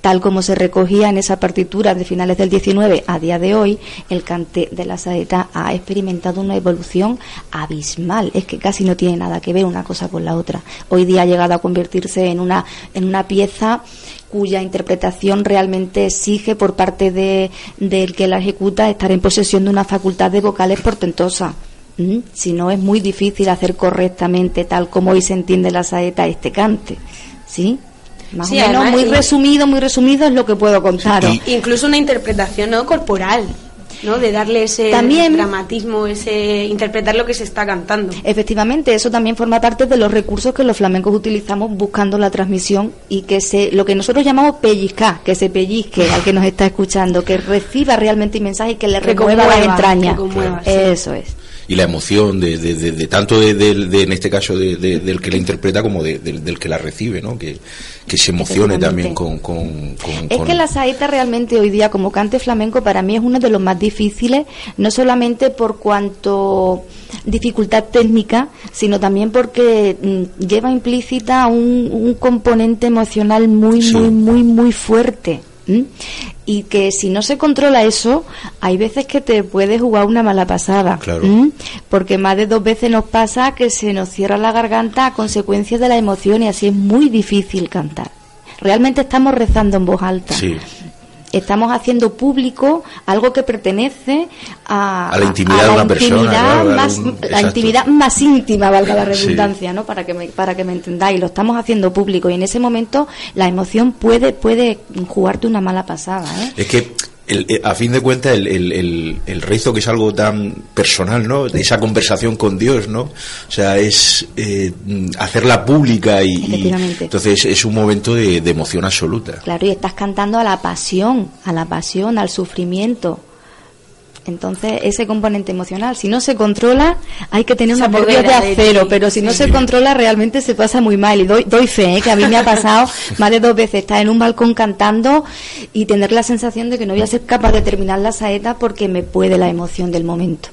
tal como se recogía en esa partitura de finales del 19 a día de hoy, el cante de la saeta ha experimentado una evolución abismal. Es que casi no tiene nada que ver una cosa con la otra. Hoy día ha llegado a convertirse en una, en una pieza cuya interpretación realmente exige por parte de, del que la ejecuta estar en posesión de una facultad de vocales portentosa. ¿Mm? Si no, es muy difícil hacer correctamente, tal como hoy se entiende la saeta, este cante. ¿Sí? Más Sí, o menos, además, muy y- resumido, muy resumido es lo que puedo contaros. Incluso una interpretación no corporal, ¿no? De darle ese También- dramatismo, ese interpretar lo que se está cantando. Efectivamente, eso también forma parte de los recursos que los flamencos utilizamos buscando la transmisión y que se, lo que nosotros llamamos pellizcar, que se pellizque al que nos está escuchando, que reciba realmente el mensaje y que le Que remueva las entrañas. que conmueva, sí. Eso es. Y la emoción de, de- de- de tanto de, en este caso de- de- del que la interpreta como de- del- del que la recibe no que, que se emocione también con, con, con- Es con- que la saeta realmente hoy día como cante flamenco para mí es uno de los más difíciles, no solamente por cuanto dificultad técnica, sino también porque mm, lleva implícita un, un componente emocional muy, muy, muy, muy fuerte. ¿M? Y que si no se controla eso, hay veces que te puede jugar una mala pasada. Claro. ¿m? Porque más de dos veces nos pasa que se nos cierra la garganta a consecuencia de la emoción y así es muy difícil cantar. Realmente estamos rezando en voz alta. sí Estamos haciendo público algo que pertenece a, A la intimidad de una persona, intimidad a más, un- la intimidad más íntima, valga la Sí. redundancia, ¿no? Para que me, para que me entendáis, lo estamos haciendo público y en ese momento la emoción puede puede jugarte una mala pasada, ¿eh? es que el- eh, a fin de cuentas el, el, el, el rezo que es algo tan personal no de esa conversación con Dios no o sea es eh, hacerla pública y, y entonces es un momento de, de emoción absoluta. Claro, y estás cantando a la pasión, a la pasión, al sufrimiento. Entonces, ese componente emocional, si no se controla, hay que tener Se nervios de acero, pero si no se controla, realmente se pasa muy mal. Y doy, doy fe, ¿eh? que a mí me ha pasado [LAUGHS] más de dos veces estar en un balcón cantando y tener la sensación de que no voy a ser capaz de terminar la saeta porque me puede la emoción del momento.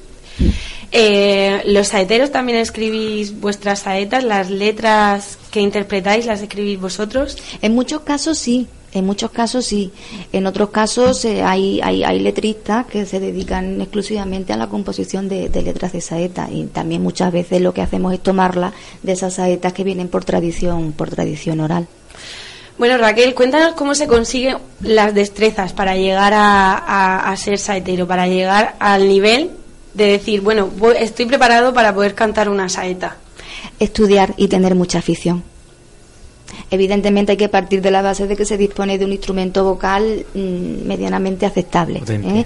Eh, los saeteros también escribís vuestras saetas, las letras que interpretáis las escribís vosotros. En muchos casos sí, en muchos casos sí. En otros casos eh, hay, hay, hay letristas que se dedican exclusivamente a la composición de, de letras de saeta y también muchas veces lo que hacemos es tomarla de esas saetas que vienen por tradición, por tradición oral. Bueno, Raquel, cuéntanos cómo se consiguen las destrezas para llegar a, a- a ser saetero, para llegar al nivel de decir, bueno, voy- estoy preparado para poder cantar una saeta. Estudiar y tener mucha afición. Evidentemente hay que partir de la base de que se dispone de un instrumento vocal mm, medianamente aceptable. ¿eh?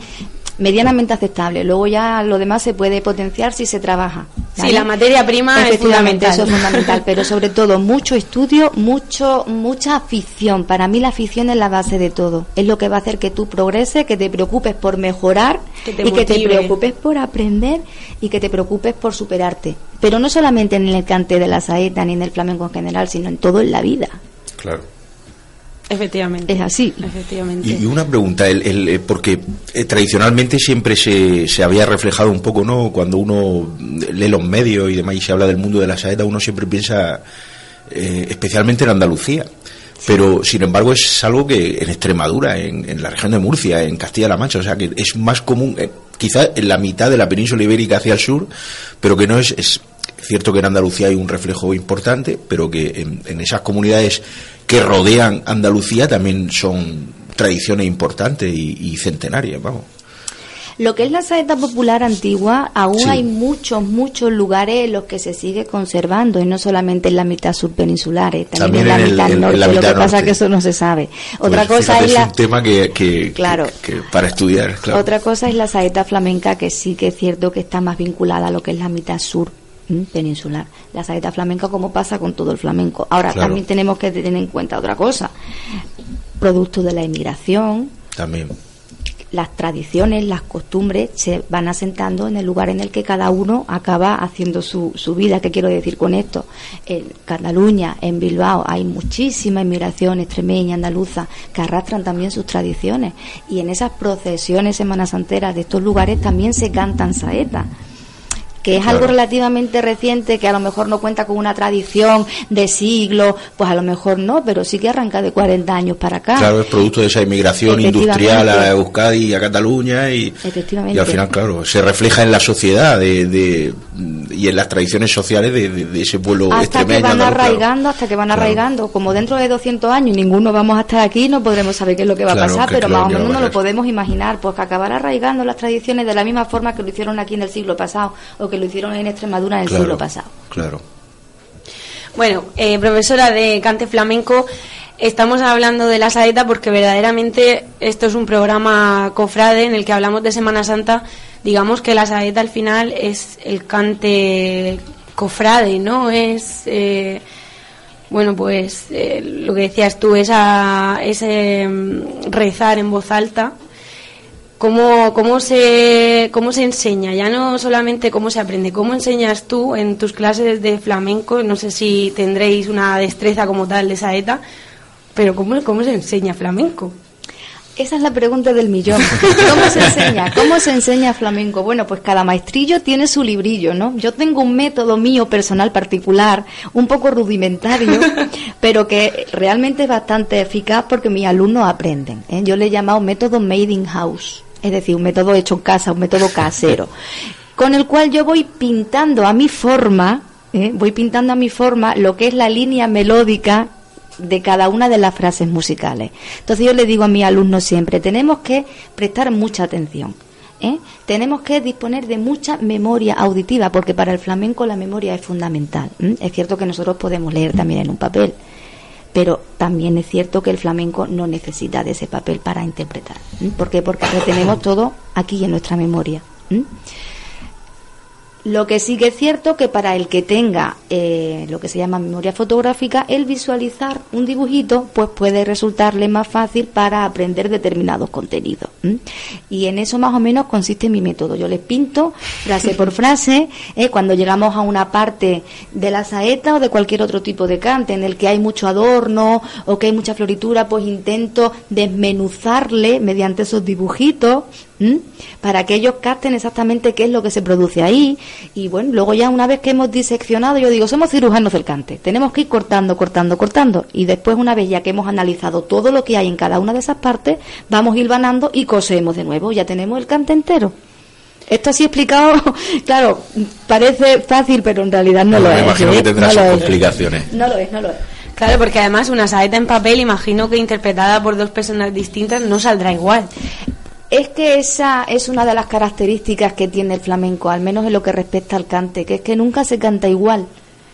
Medianamente aceptable. Luego ya lo demás se puede potenciar si se trabaja. Sí, la materia prima es fundamental. eso es fundamental. [LAUGHS] Pero sobre todo mucho estudio, mucho mucha afición. Para mí la afición es la base de todo. Es lo que va a hacer que tú progreses, que te preocupes por mejorar Que te y que te preocupes por aprender y que te preocupes por superarte. Pero no solamente en el cante de la saeta ni en el flamenco en general, sino en todo en la vida. claro Efectivamente. Es así. Efectivamente. Y, y una pregunta, el, el, eh, porque eh, tradicionalmente siempre se, se había reflejado un poco, ¿no? Cuando uno lee los medios y demás y se habla del mundo de la saeta, uno siempre piensa eh, especialmente en Andalucía. pero sin embargo es algo que en Extremadura, en, en la región de Murcia, en Castilla-La Mancha, o sea que es más común, eh, quizá en la mitad de la península ibérica hacia el sur, pero que no es, es cierto que en Andalucía hay un reflejo importante, pero que en, en esas comunidades que rodean Andalucía también son tradiciones importantes y, y centenarias, vamos. Lo que es la saeta popular antigua, aún Sí. hay muchos, muchos lugares en los que se sigue conservando, y no solamente en la mitad surpeninsular, eh, también, También en la el- mitad en norte. la lo que mitad pasa es norte. que eso no se sabe. Otra Pues cosa fíjate, es es la, un tema que, que- Claro. que- que para estudiar, claro. Otra cosa es la saeta flamenca, que sí que es cierto que está más vinculada a lo que es la mitad sur. Peninsular. La saeta flamenca, como pasa con todo el flamenco. Ahora, Claro. también tenemos que tener en cuenta otra cosa. Producto de la inmigración, También. las tradiciones, las costumbres se van asentando en el lugar en el que cada uno acaba haciendo su, su vida. ¿Qué quiero decir con esto? En Cataluña, en Bilbao, hay muchísima inmigración extremeña, andaluza, que arrastran también sus tradiciones. Y en esas procesiones semanas santeras de estos lugares también se cantan saetas que es algo Claro. relativamente reciente, que a lo mejor no cuenta con una tradición de siglos, pues a lo mejor no, pero sí que arranca de 40 años para acá. Claro, es producto de esa inmigración industrial a Euskadi y a Cataluña y, Efectivamente. y al final, claro, se refleja en la sociedad de, de- y en las tradiciones sociales de, de- de ese pueblo hasta que extremeño. van andaluz, claro. arraigando, hasta que van Claro. arraigando. Como dentro de 200 años ninguno vamos a estar aquí, no podremos saber qué es lo que va Claro, a pasar, que pero más o menos nos lo podemos imaginar, pues que acabar arraigando las tradiciones de la misma forma que lo hicieron aquí en el siglo pasado o que lo hicieron en Extremadura en el Claro, siglo pasado. Claro. Bueno, eh, profesora de cante flamenco, estamos hablando de la saeta porque verdaderamente esto es un programa cofrade en el que hablamos de Semana Santa. Digamos que la saeta al final es el cante cofrade, ¿no? Es, eh, bueno, pues eh, lo que decías tú, esa, ese mm, rezar en voz alta. ¿Cómo, cómo, se, ¿Cómo se enseña? Ya no solamente cómo se aprende, ¿cómo enseñas tú en tus clases de flamenco? No sé si tendréis una destreza como tal de saeta, pero ¿cómo, cómo se enseña flamenco? Esa es la pregunta del millón. ¿Cómo se enseña? ¿Cómo se enseña flamenco? Bueno, pues cada maestrillo tiene su librillo, ¿no? Yo tengo un método mío personal particular, un poco rudimentario, pero que realmente es bastante eficaz porque mis alumnos aprenden. ¿eh? Yo le he llamado método made in house, es decir, un método hecho en casa, un método casero, [LAUGHS] con el cual yo voy pintando a mi forma, ¿eh? voy pintando a mi forma lo que es la línea melódica de cada una de las frases musicales. Entonces yo le digo a mis alumnos siempre, tenemos que prestar mucha atención. ¿eh? Tenemos que disponer de mucha memoria auditiva, porque para el flamenco la memoria es fundamental. ¿m? Es cierto que nosotros podemos leer también en un papel, pero también es cierto que el flamenco no necesita de ese papel para interpretar. ¿Por qué? Porque retenemos [COUGHS] todo aquí en nuestra memoria. Lo que sí que es cierto que para el que tenga eh, lo que se llama memoria fotográfica, el visualizar un dibujito pues puede resultarle más fácil para aprender determinados contenidos. Y en eso más o menos consiste mi método. Yo les pinto frase por [LAUGHS] frase, eh, cuando llegamos a una parte de la saeta o de cualquier otro tipo de cante en el que hay mucho adorno o que hay mucha floritura, pues intento desmenuzarle mediante esos dibujitos ¿m? para que ellos capten exactamente qué es lo que se produce ahí. Y bueno, luego ya una vez que hemos diseccionado, yo digo, somos cirujanos del cante, tenemos que ir cortando, cortando, cortando. Y después, una vez ya que hemos analizado todo lo que hay en cada una de esas partes, vamos hilvanando y cosemos de nuevo, ya tenemos el cante entero. Esto así explicado, [LAUGHS] claro, parece fácil, pero en realidad no lo me es. imagino ¿eh? que tendrá No sus complicaciones. No lo es, no lo es. Claro, porque además una saeta en papel, imagino que interpretada por dos personas distintas no saldrá igual. Es que esa es una de las características que tiene el flamenco, al menos en lo que respecta al cante, que es que nunca se canta igual.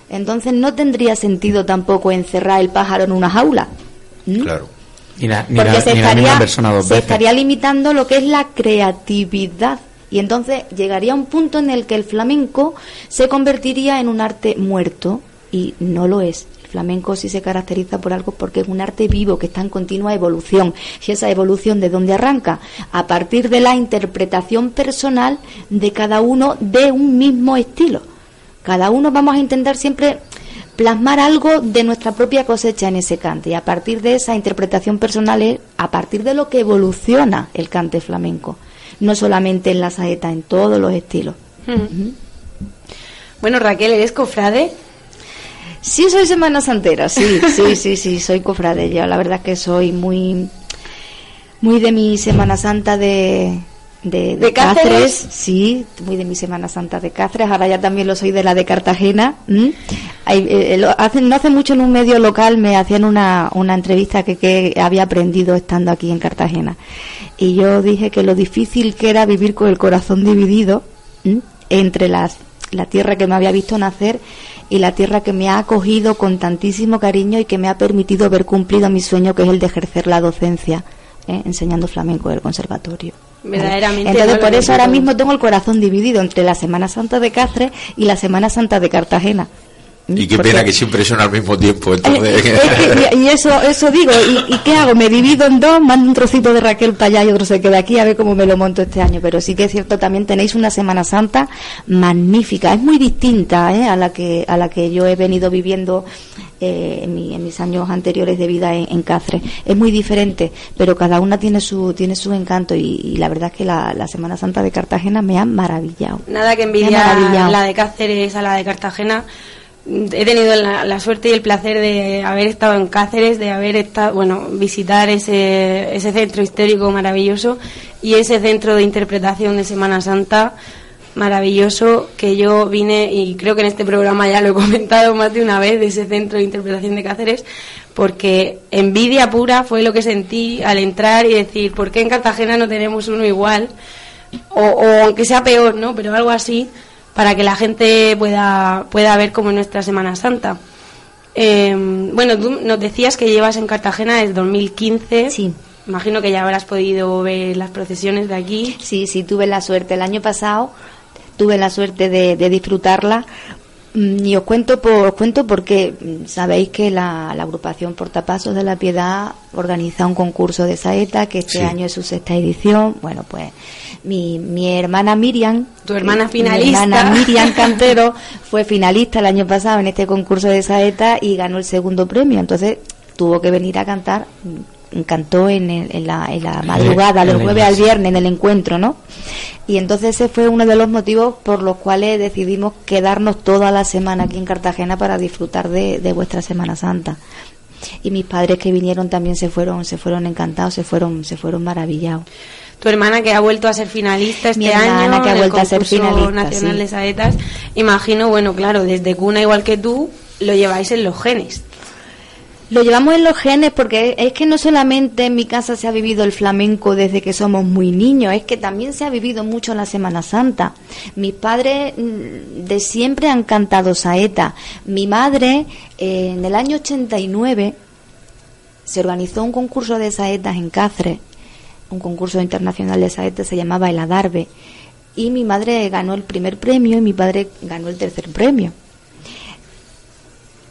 Entonces no tendría sentido tampoco encerrar el pájaro en una jaula. Claro. Ni la, ni Porque la- se, ni estaría, se veces. estaría limitando lo que es la creatividad. Y entonces llegaría un punto en el que el flamenco se convertiría en un arte muerto y no lo es. Flamenco sí se caracteriza por algo porque es un arte vivo que está en continua evolución. Y esa evolución de dónde arranca? A partir de la interpretación personal de cada uno de un mismo estilo. Cada uno vamos a intentar siempre plasmar algo de nuestra propia cosecha en ese cante y a partir de esa interpretación personal es a partir de lo que evoluciona el cante flamenco, no solamente en la saeta, en todos los estilos. Bueno, Raquel, ¿eres cofrade? Sí, soy Semana Santera, sí, sí, sí, sí, soy cofrade. Yo la verdad es que soy muy, muy de mi Semana Santa de, de, ¿De Cáceres? sí, muy de mi Semana Santa de Cáceres. Ahora ya también lo soy de la de Cartagena. ¿m? Hay, eh, lo- hace- no hace mucho en un medio local me hacían una, una entrevista que, que había aprendido estando aquí en Cartagena. Y yo dije que lo difícil que era vivir con el corazón dividido entre las, la tierra que me había visto nacer y la tierra que me ha acogido con tantísimo cariño y que me ha permitido ver cumplido mi sueño, que es el de ejercer la docencia, ¿eh? enseñando flamenco del conservatorio. Verdaderamente. Entonces, no por eso ahora mismo tengo el corazón dividido entre la Semana Santa de Cáceres y la Semana Santa de Cartagena. Y qué Porque- pena que siempre son al mismo tiempo. Eh, Entonces, que- [LAUGHS] y, y eso eso digo, ¿y, y qué hago? ¿Me divido en dos? Mando un trocito de Raquel para allá y otro se queda aquí a ver cómo me lo monto este año. Pero sí que es cierto, también tenéis una Semana Santa magnífica. Es muy distinta ¿eh? a, la que, a la que yo he venido viviendo eh, en, mi- en mis años anteriores de vida en, en Cáceres. Es muy diferente, pero cada una tiene su, tiene su encanto y, y la verdad es que la, la Semana Santa de Cartagena me ha maravillado. Nada que envidiar maravillado. la de Cáceres a la de Cartagena. He tenido la, suerte y el placer de haber estado en Cáceres, de haber estado, bueno, visitar ese, ese centro histórico maravilloso y ese centro de interpretación de Semana Santa maravilloso que yo vine y creo que en este programa ya lo he [LAUGHS] comentado más de una vez de ese centro de interpretación de Cáceres porque envidia pura fue lo que sentí al entrar y decir, ¿por qué en Cartagena no tenemos uno igual? o, o aunque sea peor, ¿no? Pero algo así para que la gente pueda pueda ver como es nuestra Semana Santa. Eh, bueno, tú nos decías que llevas en Cartagena desde 2015. Sí. Imagino que ya habrás podido ver las procesiones de aquí. Sí, sí, tuve la suerte. El año pasado tuve la suerte de, de disfrutarla. Mm, Y os cuento, por, os cuento porque mm, sabéis que la, la agrupación Portapasos de la Piedad organiza un concurso de saeta que este Sí. año es su sexta edición. Bueno, pues mi, mi hermana Miriam, Tu hermana mi finalista. hermana Miriam [LAUGHS] Cantero fue finalista el año pasado en este concurso de saeta y ganó el segundo premio. Entonces tuvo que venir a cantar. Cantó en, el- en la, en la madrugada, en del la jueves al viernes, en el encuentro, ¿no? Y entonces ese fue uno de los motivos por los cuales decidimos quedarnos toda la semana aquí en Cartagena para disfrutar de, de vuestra Semana Santa. Y mis padres que vinieron también se fueron, se fueron encantados, se fueron, se fueron maravillados. Tu hermana que ha vuelto a ser finalista este Mi hermana año que ha en el vuelto a ser finalista, nacional sí. de saetas. Imagino, bueno, claro, desde cuna igual que tú lo lleváis en los genes. Lo llevamos en los genes porque es que no solamente en mi casa se ha vivido el flamenco desde que somos muy niños, es que también se ha vivido mucho en la Semana Santa. Mis padres mm, de siempre han cantado saeta. Mi madre eh, en el año 89 se organizó un concurso de saetas en Cáceres, un concurso internacional de saetas, se llamaba el Adarve, y mi madre ganó el primer premio y mi padre ganó el tercer premio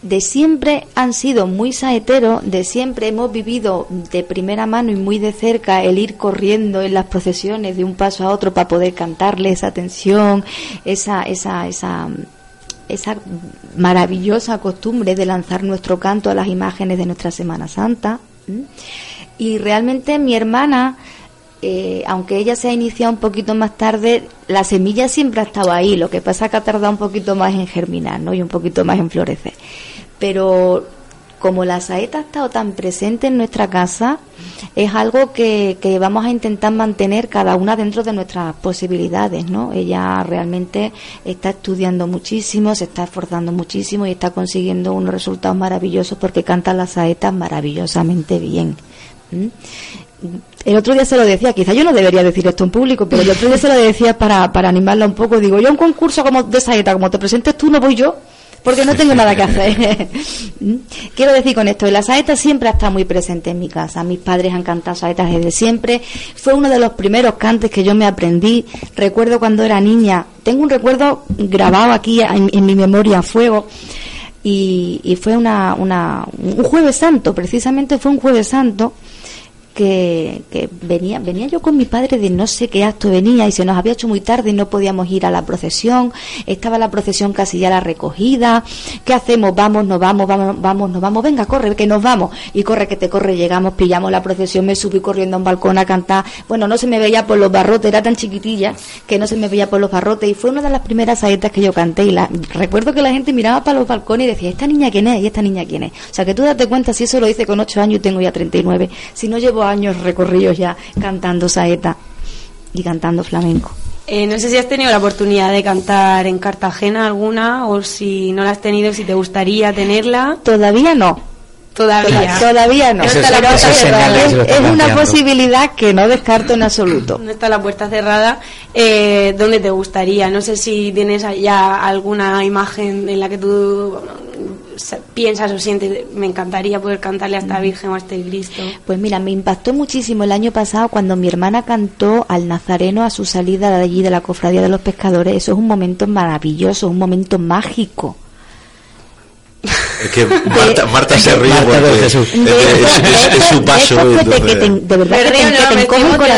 de siempre han sido muy saeteros, de siempre hemos vivido de primera mano y muy de cerca el ir corriendo en las procesiones de un paso a otro para poder cantarle esa tensión, esa, esa, esa, esa maravillosa costumbre de lanzar nuestro canto a las imágenes de nuestra Semana Santa. Y realmente mi hermana, eh, aunque ella se ha iniciado un poquito más tarde, la semilla siempre ha estado ahí. Lo que pasa es que ha tardado un poquito más en germinar, ¿no? Y un poquito más en florecer. Pero como la saeta ha estado tan presente en nuestra casa, es algo que, vamos a intentar mantener cada una dentro de nuestras posibilidades, ¿no? Ella realmente está estudiando muchísimo, se está esforzando muchísimo y está consiguiendo unos resultados maravillosos porque canta la saeta maravillosamente bien. El otro día se lo decía, quizá yo no debería decir esto en público, pero el otro día se lo decía para, para animarla un poco. Digo, yo un concurso como de saeta, como te presentes tú, no voy yo, porque no tengo nada que hacer. [LAUGHS] ¿Mm? Quiero decir con esto, la saeta siempre ha estado muy presente en mi casa. Mis padres han cantado saetas desde siempre. Fue uno de los primeros cantes que yo me aprendí. Recuerdo cuando era niña. Tengo un recuerdo grabado aquí en, en mi memoria a fuego. Y, y fue una, una, un jueves santo, precisamente fue un jueves santo que, que venía, venía yo con mi padre de no sé qué acto venía y se nos había hecho muy tarde y no podíamos ir a la procesión, estaba la procesión casi ya la recogida, ¿qué hacemos? Vamos, nos vamos, vamos, vamos, nos vamos, venga, corre, que nos vamos, y corre, que te corre, llegamos, pillamos la procesión, me subí corriendo a un balcón a cantar, bueno, no se me veía por los barrotes, era tan chiquitilla que no se me veía por los barrotes y fue una de las primeras saetas que yo canté y la, recuerdo que la gente miraba para los balcones y decía, ¿esta niña quién es? ¿Y esta niña quién es? O sea, que tú date cuenta si eso lo hice con 8 años y tengo ya 39, si no llevo años recorridos ya cantando saeta y cantando flamenco. Eh, no sé si has tenido la oportunidad de cantar en Cartagena alguna o si no la has tenido, si te gustaría tenerla. Todavía no. Todavía. Todavía no. Eso es- Pero eso es está una posibilidad que no descarto en absoluto. No está la puerta cerrada. Eh, ¿Dónde te gustaría? No sé si tienes ya alguna imagen en la que tú mm, piensas o sientes, me encantaría poder cantarle a esta Virgen o a este Cristo. Pues mira, me impactó muchísimo el año pasado cuando mi hermana cantó al Nazareno a su salida de allí de la Cofradía de los Pescadores. Eso es un momento maravilloso, un momento mágico. Es que Marta, Marta se ríe Marta porque es, es- es su paso. De, que te- entonces- que te- de verdad que te, que te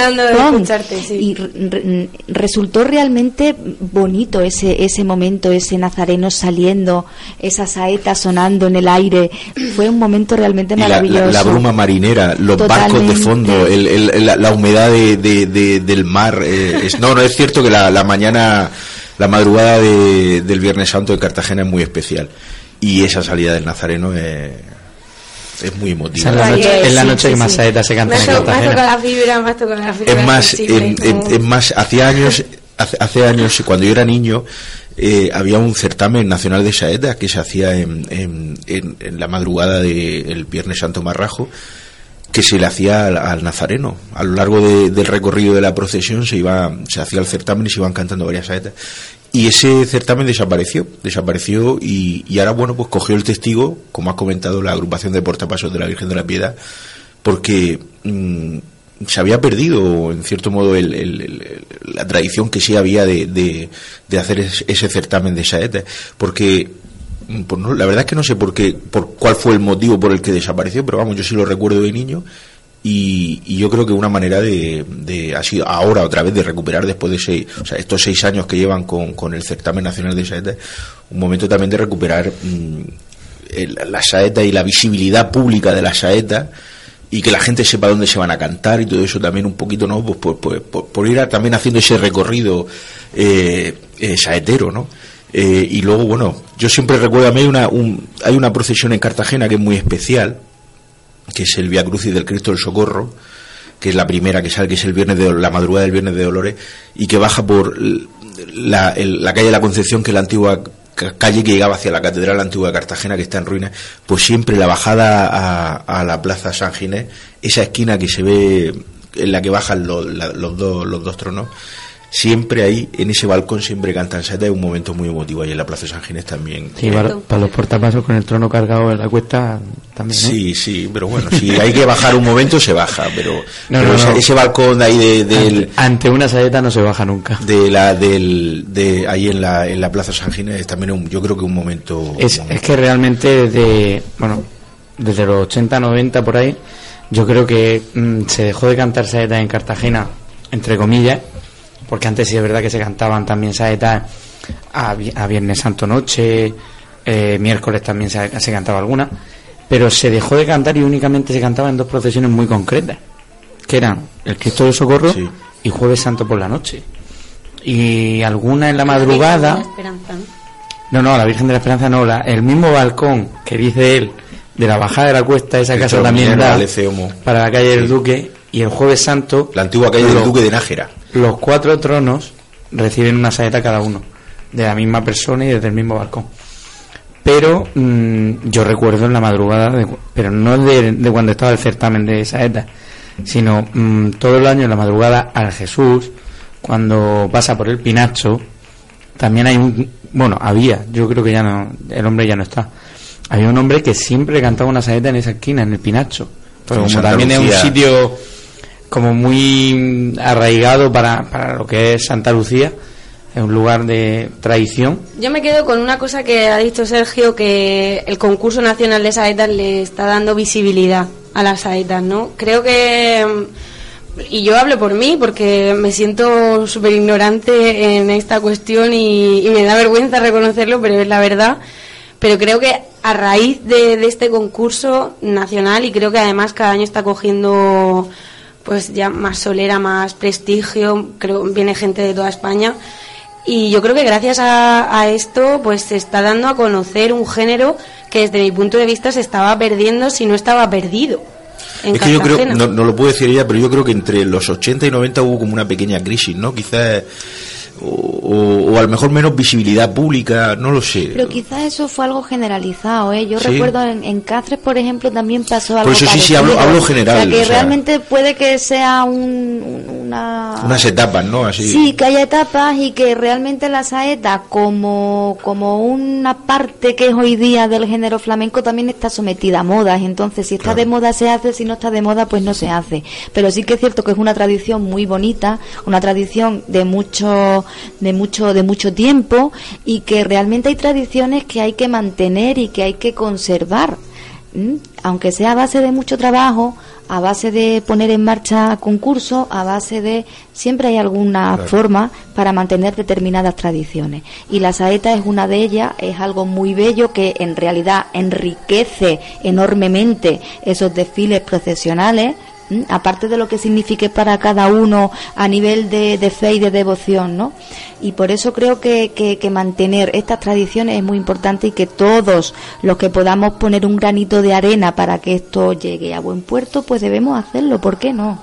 el de sí. Y re- re- resultó realmente bonito ese, ese momento, ese nazareno saliendo, esa saeta sonando en el aire. Fue un momento realmente la, maravilloso. la- la bruma marinera, los barcos de fondo, el- el- el- la, la humedad de, de- de- del mar. eh, es- no, no es cierto que la, la mañana, la madrugada de- del Viernes Santo de Cartagena es muy especial. Y esa salida del Nazareno es, es muy emotiva. Es la noche, es la noche sí, que más sí. saetas se has en Cartagena. la fibra es más, en- en- es más, hace años, hace, hace años, cuando yo era niño, eh, había un certamen nacional de saetas que se hacía en, en, en- en la madrugada del Viernes Santo Marrajo, que se le hacía al, al nazareno. A lo largo de- del recorrido de la procesión se iba, se hacía el certamen y se iban cantando varias saetas. Y ese certamen desapareció, desapareció y, y ahora, bueno, pues cogió el testigo, como ha comentado la agrupación de portapasos de la Virgen de la Piedad, porque mm, se había perdido, en cierto modo, el- la tradición que sí había de, de- hacer es- ese certamen de saetas, porque mm, pues la verdad es que no sé por qué, por cuál fue el motivo por el que desapareció, pero vamos, yo sí lo recuerdo de niño y, y yo creo que una manera de, de ha sido ahora otra vez de recuperar después de seis, o sea, estos seis años que llevan con, el certamen nacional de saetas, un momento también de recuperar mm, la saeta y la visibilidad pública de la saeta y que la gente sepa dónde se van a cantar y todo eso también un poquito, ¿no? Pues por, por- por- ir a- también haciendo ese recorrido eh, eh, saetero, ¿no? Eh, y luego, bueno, yo siempre recuerdo, a mí una, un- hay una procesión en Cartagena que es muy especial, que es el Via Crucis del Cristo del Socorro, que es la primera que sale, que es el viernes de la madrugada del viernes de Dolores, y que baja por la, el- la calle de la Concepción, que es la antigua ca- calle que llegaba hacia la Catedral Antigua de Cartagena, que está en ruinas, pues siempre la bajada a, la Plaza San Ginés, esa esquina que se ve en la que bajan los dos tronos, siempre ahí, en ese balcón, siempre cantan saeta, es un momento muy emotivo ahí en la Plaza San Ginés también. Sí, para, para los portapasos con el trono cargado en la cuesta también. ¿no? Sí, sí, pero bueno, si hay que bajar un momento se baja, pero, No, pero no, ese, no. ese balcón de ahí de, del, Ante, ante una saeta no se baja nunca. de la del de ahí en la en la Plaza San Ginés es también un, yo creo que un momento Es, es que realmente desde, bueno, desde los 80, 90 por ahí, yo creo que mm, se dejó de cantar saetas en Cartagena, entre comillas, porque antes sí es verdad que se cantaban también saetas a, a Viernes Santo Noche, eh, miércoles también se, se cantaba alguna, pero se dejó de cantar y únicamente se cantaba en dos procesiones muy concretas, que eran el Cristo del Socorro y Jueves Santo por la noche. Y alguna en la madrugada. La esperanza, ¿no? No, no, la Virgen de la Esperanza no, la- el mismo balcón que dice él de la bajada de la cuesta, esa El casa también da para la calle del Duque y el Jueves Santo. la antigua calle del Duque de Nájera. Los cuatro tronos reciben una saeta cada uno, de la misma persona y desde el mismo balcón. Pero mm, yo recuerdo en la madrugada, de pero no de, de cuando estaba el certamen de saeta, sino mm, todo el año en la madrugada al Jesús, cuando pasa por el Pinacho, también hay un, bueno, había, yo creo que ya no, el hombre ya no está. Había un hombre que siempre cantaba una saeta en esa esquina, en el Pinacho. Pero como también es un sitio como muy arraigado para, para lo que es Santa Lucía, es un lugar de tradición. Yo me quedo con una cosa que ha dicho Sergio, que el concurso nacional de saetas le está dando visibilidad a las saetas, ¿no? Creo que, y yo hablo por mí porque me siento súper ignorante en esta cuestión y, y me da vergüenza reconocerlo, pero es la verdad. Pero creo que a raíz de, de este concurso nacional, y creo que además cada año está cogiendo pues ya más solera, más prestigio, creo viene gente de toda España. Y yo creo que gracias a, a esto pues se está dando a conocer un género que desde mi punto de vista se estaba perdiendo si no estaba perdido. En es que yo creo, Cartagena. no, no lo puedo decir ella, pero yo creo que entre los 80 y 90 hubo como una pequeña crisis, ¿no? Quizás, o, o- a lo mejor menos visibilidad pública, no lo sé. Pero quizás eso fue algo generalizado, ¿eh? Yo Sí. recuerdo en, en Cáceres, por ejemplo, también pasó algo Por eso sí, hablo- hablo general, O sea, que o sea. realmente puede que sea un, un- una... Unas etapas, ¿no? Así. Sí, que haya etapas y que realmente la saeta como, como una parte que es hoy día del género flamenco también está sometida a modas. Entonces, si está de moda se hace, si no está de moda pues no se hace. Pero sí que es cierto que es una tradición muy bonita, una tradición de mucho, de mucho, de mucho tiempo y que realmente hay tradiciones que hay que mantener y que hay que conservar. aunque sea a base de mucho trabajo, a base de poner en marcha concursos, a base de siempre hay alguna Claro. forma para mantener determinadas tradiciones. Y la saeta es una de ellas, es algo muy bello que en realidad enriquece enormemente esos desfiles procesionales. Aparte de lo que signifique para cada uno a nivel de, de fe y de devoción, ¿no? Y por eso creo que, que- que mantener estas tradiciones es muy importante y que todos los que podamos poner un granito de arena para que esto llegue a buen puerto, pues debemos hacerlo, ¿por qué no?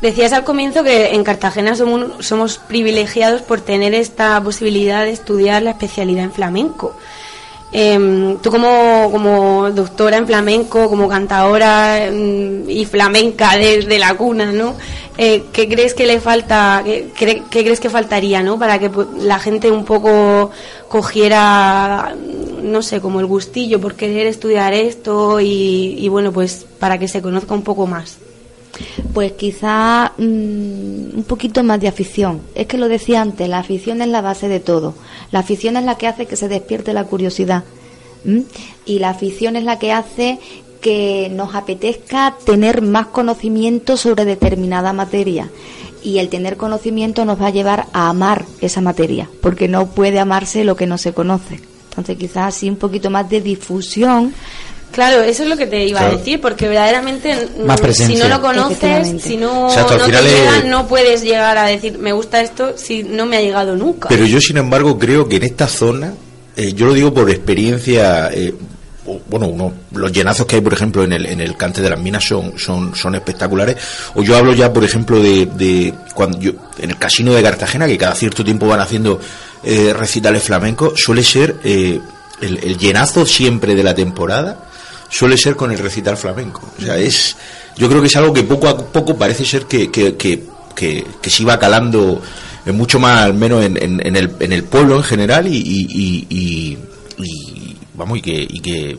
Decías al comienzo que en Cartagena somos, somos privilegiados por tener esta posibilidad de estudiar la especialidad en flamenco. Em, tú como, como doctora en flamenco, como cantadora em, y flamenca desde la cuna, ¿no? Eh, ¿Qué crees que le falta, qué, qué crees que faltaría, ¿no? Para que la gente un poco cogiera, no sé, como el gustillo por querer estudiar esto y, y bueno, pues para que se conozca un poco más. Pues quizá mm, un poquito más de afición. Es que lo decía antes, la afición es la base de todo. La afición es la que hace que se despierte la curiosidad. ¿m? Y la afición es la que hace que nos apetezca tener más conocimiento sobre determinada materia. Y el tener conocimiento nos va a llevar a amar esa materia, porque no puede amarse lo que no se conoce. Entonces quizás así un poquito más de difusión. Claro, eso es lo que te iba Claro. a decir, porque verdaderamente Más si no lo conoces, si no, Exacto, al no te final es- llega, no puedes llegar a decir, me gusta esto, si no me ha llegado nunca. Pero yo, sin embargo, creo que en esta zona, eh, yo lo digo por experiencia, eh, o- bueno, uno, los llenazos que hay, por ejemplo, en el, en el cante de las minas son, son, son espectaculares. O yo hablo ya, por ejemplo, de, de cuando yo, en el casino de Cartagena, que cada cierto tiempo van haciendo eh, recitales flamencos, suele ser eh, el, el llenazo siempre de la temporada, suele ser con el recital flamenco. O sea, es, yo creo que es algo que poco a poco parece ser que, que, que, que, se iba calando eh, mucho más, al menos en, en, en el, en el pueblo en general y, y, y- y, vamos, y que, y que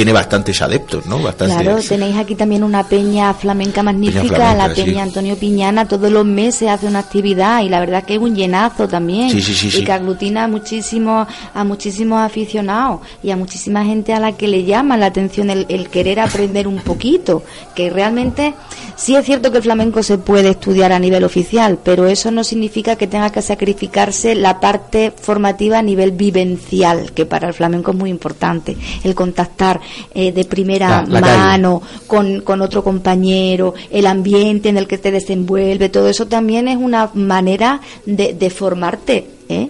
tiene bastantes adeptos, ¿no? Bastantes, Claro, tenéis aquí también una peña flamenca magnífica, flamenca, la sí. peña Antonio Piñana, todos los meses hace una actividad y la verdad que es un llenazo también Sí, sí, sí, y que aglutina a muchísimos a muchísimos aficionados y a muchísima gente a la que le llama la atención el, el querer aprender un poquito, que realmente sí es cierto que el flamenco se puede estudiar a nivel oficial, pero eso no significa que tenga que sacrificarse la parte formativa a nivel vivencial, que para el flamenco es muy importante, el contactar eh, de primera La- la calle. mano con, con otro compañero, el ambiente en el que te desenvuelve, todo eso también es una manera de, de formarte, ¿eh?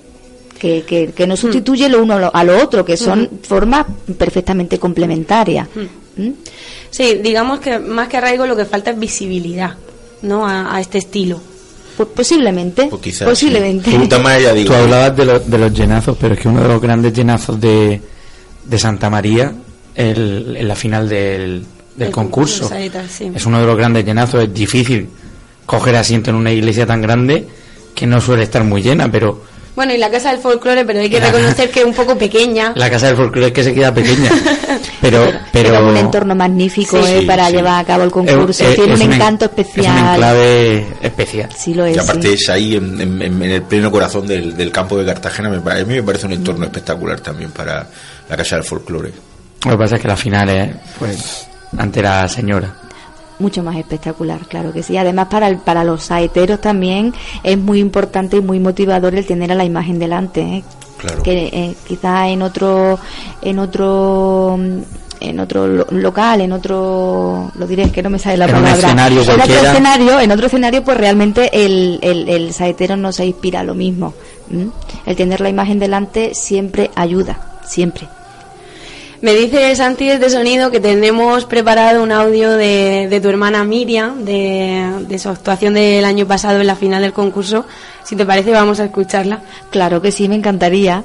Que, que, que no sustituye lo uno a lo, a lo otro, que son Ujú. formas perfectamente complementarias. ¿Mm? Sí, digamos que más que arraigo lo que falta es visibilidad, ¿no? A, a este estilo. Pues posiblemente. Pues quizás, posiblemente. sí. Digo. Tú hablabas de, los de los llenazos, pero es que uno de los grandes llenazos de, de Santa María, el, en la final del, del El concurso, sí. es uno de los grandes llenazos. Es difícil coger asiento en una iglesia tan grande que no suele estar muy llena, pero Bueno, y la Casa del Folclore, pero hay que La- reconocer que es un poco pequeña. [LAUGHS] la casa del folclore es que se queda pequeña. [LAUGHS] Pero, pero un entorno magnífico Sí, eh, sí, para sí. llevar a cabo el concurso. Tiene es un un en- encanto es un especial. enclave especial. Sí lo es. Y aparte sí. es ahí en, en- el pleno corazón del, del campo de Cartagena, me, a mí me parece un entorno espectacular también para la Casa del Folclore. Lo que pasa es que las finales, pues, ante la señora. mucho más espectacular, claro que sí. Además, para, el- para los saeteros también es muy importante y muy motivador el tener a la imagen delante. ¿eh? Claro. Que eh, quizá en otro, en otro, mm, en otro lo- local, en otro, lo diré, es que no me sale la En un palabra. escenario en otro escenario, en otro escenario, pues realmente el, el, el saetero no se inspira a lo mismo. ¿m? El tener la imagen delante siempre ayuda, siempre. Me dice Santi desde Sonido que tenemos preparado un audio de, de tu hermana Miriam, de, de su actuación del año pasado en la final del concurso. Si te parece, vamos a escucharla. Claro que sí, me encantaría.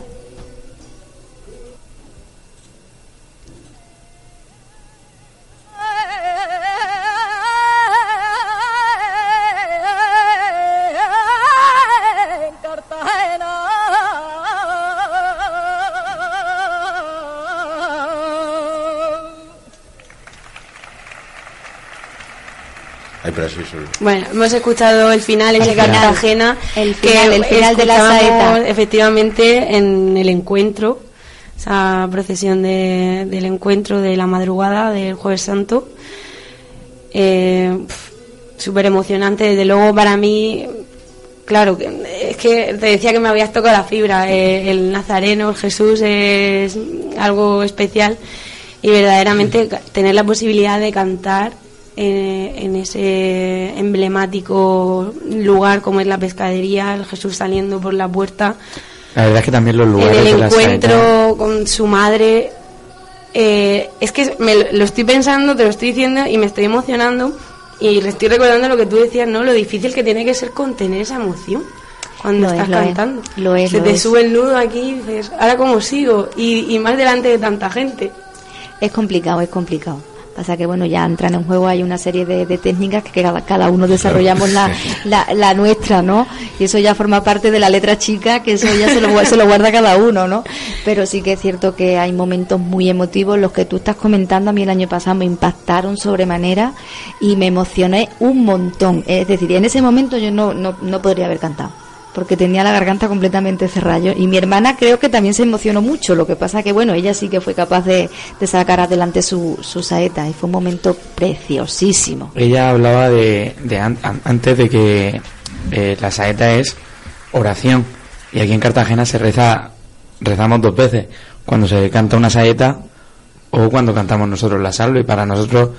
Bueno, hemos escuchado el final final. Cartagena. El final, que el final de la saeta. Efectivamente, en el encuentro, esa procesión de- del encuentro de la madrugada del Jueves Santo. Eh, Súper emocionante, desde luego para mí. Claro, que- es que te decía que me habías tocado la fibra. eh, el Nazareno, el Jesús es algo especial y verdaderamente tener la posibilidad de cantar eh, en ese emblemático lugar como es la pescadería, el Jesús saliendo por la puerta, La verdad es que también los en lugares el de la encuentro con su madre. eh, es que me lo- lo estoy pensando, te lo estoy diciendo y me estoy emocionando y le estoy recordando lo que tú decías, ¿no? Lo difícil que tiene que ser contener esa emoción cuando Lo es, estás lo es. cantando. Lo es, Se lo te es. sube el nudo aquí y dices, ¿ahora cómo sigo? Y, y más delante de tanta gente. Es complicado, es complicado. Pasa que, bueno, ya entran en juego, hay una serie de, de técnicas que cada, cada uno desarrollamos la, la, la nuestra, ¿no? Y eso ya forma parte de la letra chica, que eso ya se lo, se lo guarda cada uno, ¿no? Pero sí que es cierto que hay momentos muy emotivos, los que tú estás comentando, a mí el año pasado me impactaron sobremanera y me emocioné un montón. Es decir, en ese momento yo no, no, no podría haber cantado porque tenía la garganta completamente cerrada. Y mi hermana creo que también se emocionó mucho, lo que pasa que, bueno, ella sí que fue capaz de, de sacar adelante su, su saeta y fue un momento preciosísimo. Ella hablaba de, de an- an- antes de que eh, la saeta es oración y aquí en Cartagena se reza rezamos dos veces cuando se canta una saeta o cuando cantamos nosotros la salve y para nosotros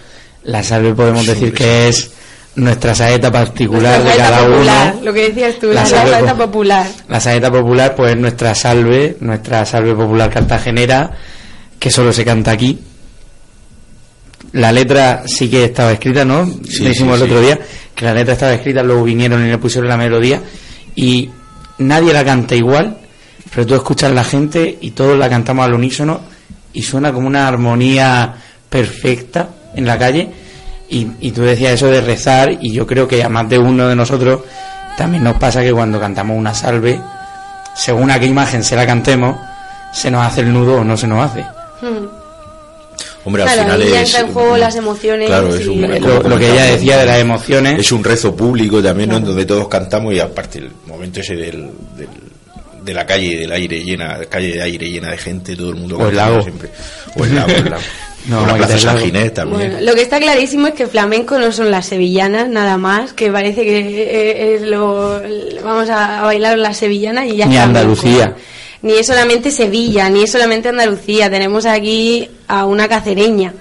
la salve podemos decir que es nuestra saeta particular Nuestra de cada popular, uno lo que decías tú, La la, saeta po- popular. la saeta popular pues es nuestra salve nuestra salve popular cartagenera que solo se canta aquí la letra sí que estaba escrita, ¿no? Sí, Lo hicimos sí, el sí. otro día, que la letra estaba escrita, luego vinieron y le pusieron la melodía y nadie la canta igual, pero tú escuchas la gente y todos la cantamos al unísono y suena como una armonía perfecta en la calle y, y tú decías eso de rezar y yo creo que a más de uno de nosotros también nos pasa que cuando cantamos una salve, según a qué imagen se la cantemos, se nos hace el nudo o no se nos hace. Mm. Hombre, al final es. entra en juego las emociones Claro, es y- un, Lo- que ella decía de las emociones. Es un rezo público también, ¿no? En donde todos cantamos y aparte el momento ese del, del- de la calle, del aire llena, calle de aire llena de gente, todo el mundo O el lago. siempre. O el lago, el lago. [LAUGHS] No, Plaza San lago. Ginés también. Bueno, lo que está clarísimo es que flamenco no son las sevillanas nada más, que parece que eh, es lo vamos a, bailar las sevillanas y ya Ni flamenco. Andalucía. Ni es solamente Sevilla, ni es solamente Andalucía. Tenemos aquí a una cacereña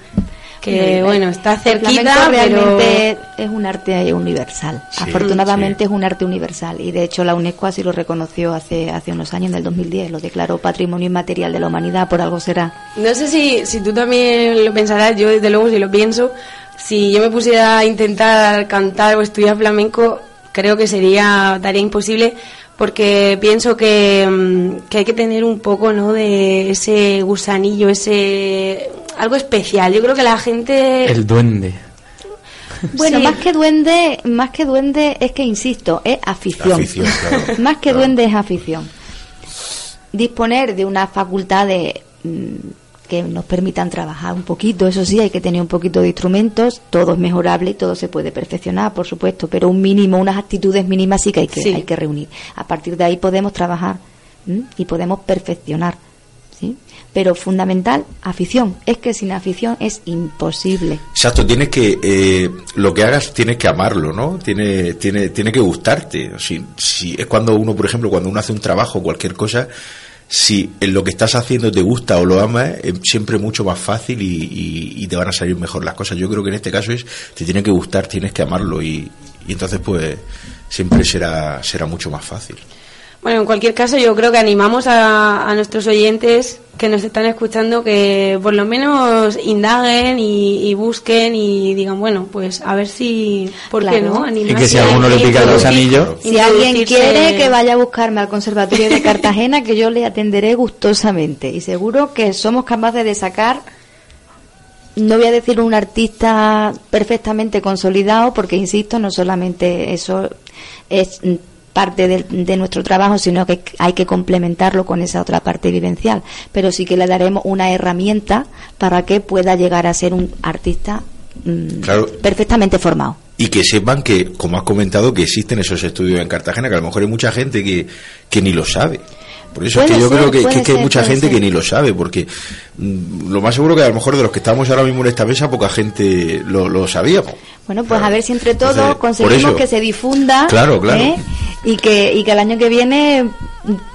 que bueno está cerquita, flamenco pero realmente es un arte universal. Sí, Afortunadamente es un arte universal y de hecho la UNESCO así lo reconoció hace hace unos años, en el 2010, lo declaró Patrimonio Inmaterial de la Humanidad, por algo será. No sé si, si tú también lo pensarás, yo desde luego si lo pienso, si yo me pusiera a intentar cantar o estudiar flamenco, creo que sería tarea imposible porque pienso que, mm, que hay que tener un poco ¿no? de ese gusanillo, ese algo especial. Yo creo que la gente... El duende. Bueno, Sí. más que duende, más que duende es que insisto, es afición. Afición, claro. [LAUGHS] más que duende es afición. Disponer de una facultad de mm, que nos permitan trabajar un poquito, eso sí, hay que tener un poquito de instrumentos, todo es mejorable y todo se puede perfeccionar, por supuesto, pero un mínimo, unas actitudes mínimas sí que hay que, Sí. hay que reunir. A partir de ahí podemos trabajar ¿m? y podemos perfeccionar. Pero fundamental, afición. Es que sin afición es imposible. Exacto, tienes que eh, lo que hagas tienes que amarlo, ¿no? Tiene tiene tiene que gustarte. Si, si es cuando uno, por ejemplo, cuando uno hace un trabajo, cualquier cosa, si en lo que estás haciendo te gusta o lo amas, es siempre mucho más fácil y, y- y te van a salir mejor las cosas. Yo creo que en este caso es te tiene que gustar, tienes que amarlo y, y entonces pues siempre será será mucho más fácil. Bueno, en cualquier caso, yo creo que animamos a, a nuestros oyentes que nos están escuchando que por lo menos indaguen y, y busquen y digan, bueno, pues a ver si, ¿por qué no? Y que si Animarse a alguno le pican los anillos. Si alguien quiere que vaya a buscarme al Conservatorio de Cartagena, que yo le atenderé gustosamente. Y seguro que somos capaces de sacar, no voy a decir un artista perfectamente consolidado, porque insisto, no solamente eso es parte del- de, nuestro trabajo, sino que hay que complementarlo con esa otra parte vivencial. Pero sí que le daremos una herramienta para que pueda llegar a ser un artista mm, Claro. perfectamente formado. Y que sepan que, como has comentado, que existen esos estudios en Cartagena, que a lo mejor hay mucha gente que, que ni lo sabe. Por eso es que yo ser, creo que, que- hay mucha gente ser. que ni lo sabe, porque mm, lo más seguro que a lo mejor de los que estamos ahora mismo en esta mesa, poca gente lo, lo sabíamos. Bueno, pues a ver si entre todos Entonces, conseguimos que se difunda Claro, claro. ¿eh? Y, que, y que el año que viene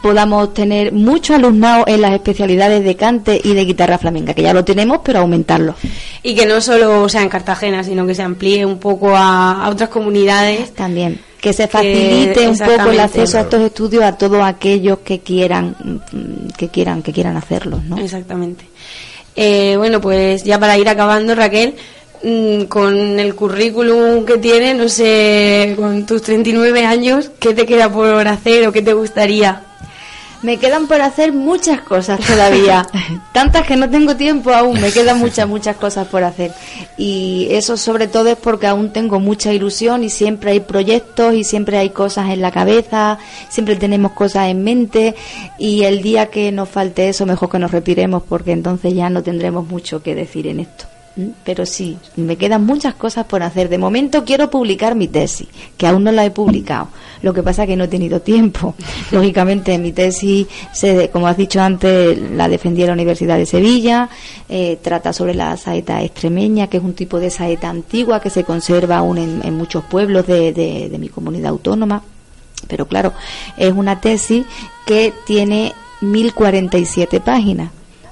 podamos tener mucho alumnado en las especialidades de cante y de guitarra flamenca, que ya lo tenemos, pero aumentarlo. Y que no solo sea en Cartagena, sino que se amplíe un poco a, a otras comunidades. También. Que se facilite un poco el acceso a estos estudios a todos aquellos que quieran, mm, que quieran, que quieran hacerlos, ¿no? Exactamente. Eh, bueno, pues ya para ir acabando, Raquel, con el currículum que tienes, no sé, con tus 39 años, ¿qué te queda por hacer o qué te gustaría? Me quedan por hacer muchas cosas todavía. [LAUGHS] Tantas que no tengo tiempo aún. Me quedan muchas, muchas cosas por hacer. Y eso sobre todo es porque aún tengo mucha ilusión y siempre hay proyectos y siempre hay cosas en la cabeza, siempre tenemos cosas en mente y el día que nos falte eso mejor que nos retiremos porque entonces ya no tendremos mucho que decir en esto. Pero sí, me quedan muchas cosas por hacer. De momento quiero publicar mi tesis, que aún no la he publicado. Lo que pasa es que no he tenido [LAUGHS] tiempo. Lógicamente, mi tesis, se, como has dicho antes, la defendí en la Universidad de Sevilla. eh, trata sobre la saeta extremeña, que es un tipo de saeta antigua que se conserva aún en, muchos pueblos de mi comunidad autónoma. Pero claro, es una tesis que tiene 1047 páginas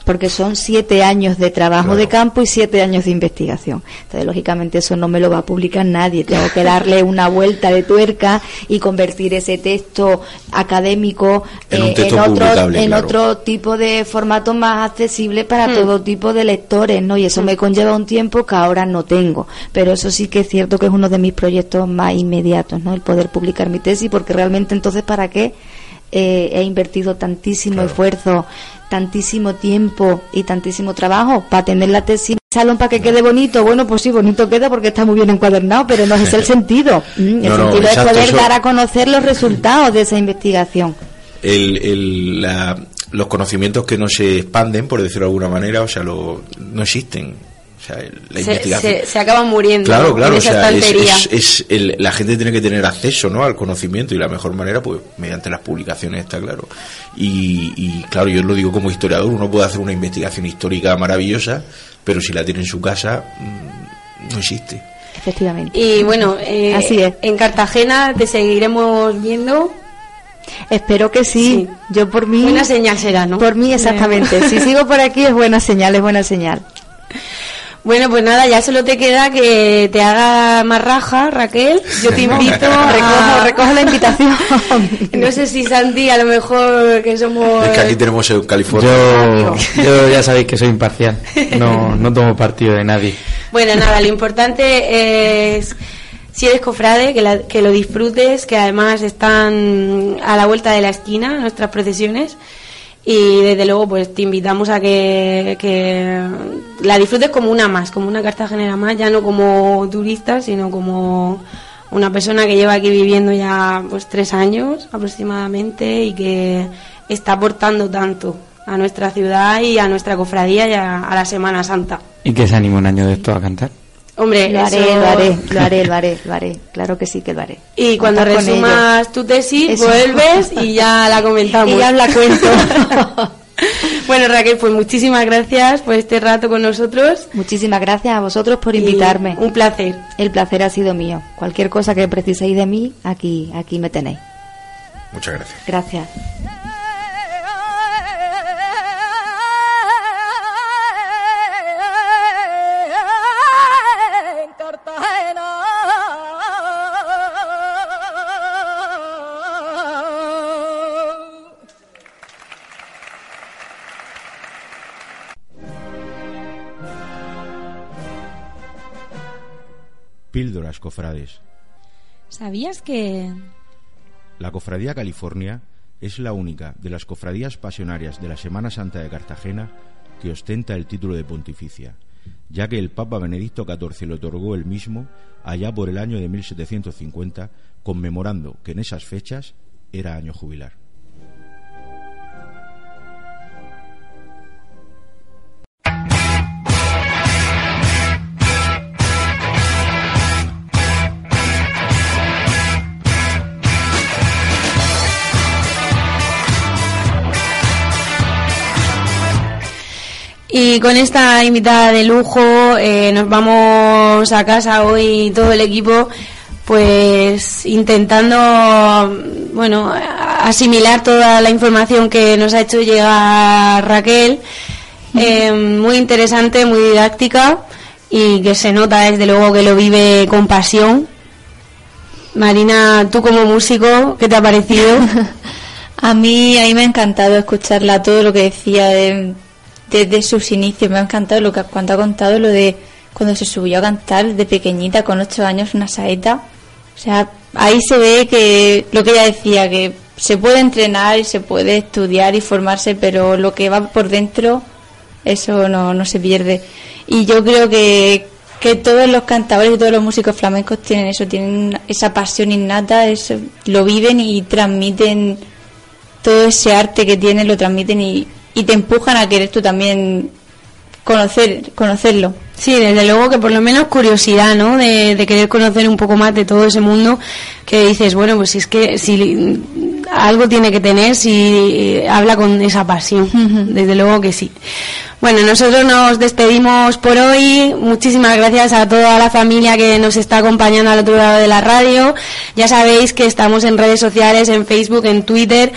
porque son siete años de trabajo de campo y siete años de investigación. Entonces, lógicamente, eso no me lo va a publicar nadie. Tengo que [LAUGHS] darle una vuelta de tuerca y convertir ese texto académico En eh, texto otro, en claro. otro tipo de formato más accesible para Hmm. todo tipo de lectores, ¿no? Y eso me conlleva un tiempo que ahora no tengo. Pero eso sí que es cierto que es uno de mis proyectos más inmediatos, ¿no? El poder publicar mi tesis, porque realmente entonces, ¿para qué? Eh, he invertido tantísimo esfuerzo, tantísimo tiempo y tantísimo trabajo para tener la tesis en el salón para que quede bonito. Bueno, pues sí, bonito queda porque está muy bien encuadernado, pero no es el [LAUGHS] sentido. Mm, El No, sentido es poder eso- dar a conocer los resultados de esa investigación. el, el- la- los conocimientos que no se expanden, por decirlo de alguna manera, o sea, lo, no existen. O sea, la Se, investigación. se- se acaban muriendo Claro, claro, en o esa sea, es, estantería. es- es el- la gente tiene que tener acceso ¿no? al conocimiento y la mejor manera, pues, mediante las publicaciones, está claro. Y, y, claro, yo lo digo como historiador, uno puede hacer una investigación histórica maravillosa, pero si la tiene en su casa, mm, no existe. Efectivamente. Y bueno, eh, Así es. en Cartagena te seguiremos viendo. Espero que sí. Yo por mí. Buena señal será, ¿no? Por mí, exactamente. si sigo por aquí es buena señal, es buena señal. [LAUGHS] Bueno, pues nada, ya solo te queda que te haga más raja, Raquel. Yo te invito a... Recojo, recojo la invitación. [LAUGHS] No sé si Santi, a lo mejor que somos... Es que aquí tenemos en California. Yo, yo ya sabéis que soy imparcial. No, no tomo partido de nadie. Bueno, nada, lo importante es, si eres cofrade, que, la- que lo disfrutes, que además están a la vuelta de la esquina nuestras procesiones. Y desde luego, pues te invitamos a que, que la disfrutes como una más, como una cartagenera más, ya no como turista, sino como una persona que lleva aquí viviendo ya pues tres años aproximadamente y que está aportando tanto a nuestra ciudad y a nuestra cofradía y a, la Semana Santa. ¿Y que se anima un año de esto a cantar? Hombre, Lo haré, eso- lo haré, lo haré, lo haré, lo haré. Claro que sí que lo haré. Y cuando Contar resumas tu tesis, Eso. vuelves y ya la comentamos. [LAUGHS] Y ya os la cuento. bueno, [LAUGHS] Bueno, Raquel, pues muchísimas gracias por este rato con nosotros. Muchísimas gracias a vosotros por invitarme. un placer. El placer ha sido mío. Cualquier cosa que preciséis de mí, aquí, aquí me tenéis. Muchas gracias. Gracias. Cofrades. ¿Sabías que...? La Cofradía California es la única de las cofradías pasionarias de la Semana Santa de Cartagena que ostenta el título de pontificia, ya que el Papa Benedicto XIV le otorgó el mismo allá por el año de 1750, conmemorando que en esas fechas era año jubilar. Y con esta invitada de lujo eh, nos vamos a casa hoy todo el equipo pues intentando bueno asimilar toda la información que nos ha hecho llegar Raquel. Eh, muy interesante muy didáctica y que se nota desde luego que lo vive con pasión. Marina tú como músico qué te ha parecido [LAUGHS] A mí, a mí me ha encantado escucharla, todo lo que decía de- desde sus inicios. Me ha encantado lo que cuando ha contado lo de cuando se subió a cantar de pequeñita con ocho años una saeta. O sea, ahí se ve que lo que ella decía, que se puede entrenar y se puede estudiar y formarse, pero lo que va por dentro, eso no, no se pierde. Y yo creo que, que todos los cantadores y todos los músicos flamencos tienen eso, tienen esa pasión innata, eso, lo viven y transmiten todo ese arte que tienen, lo transmiten y, y te empujan a querer tú también conocer, conocerlo. Sí, desde luego que por lo menos curiosidad, ¿no? De, de querer conocer un poco más de todo ese mundo que dices, bueno, pues si es que si algo tiene que tener si eh, habla con esa pasión, desde luego que sí. Bueno, nosotros nos despedimos por hoy. Muchísimas gracias a toda la familia que nos está acompañando al otro lado de la radio. Ya sabéis que estamos en redes sociales, en Facebook, en Twitter.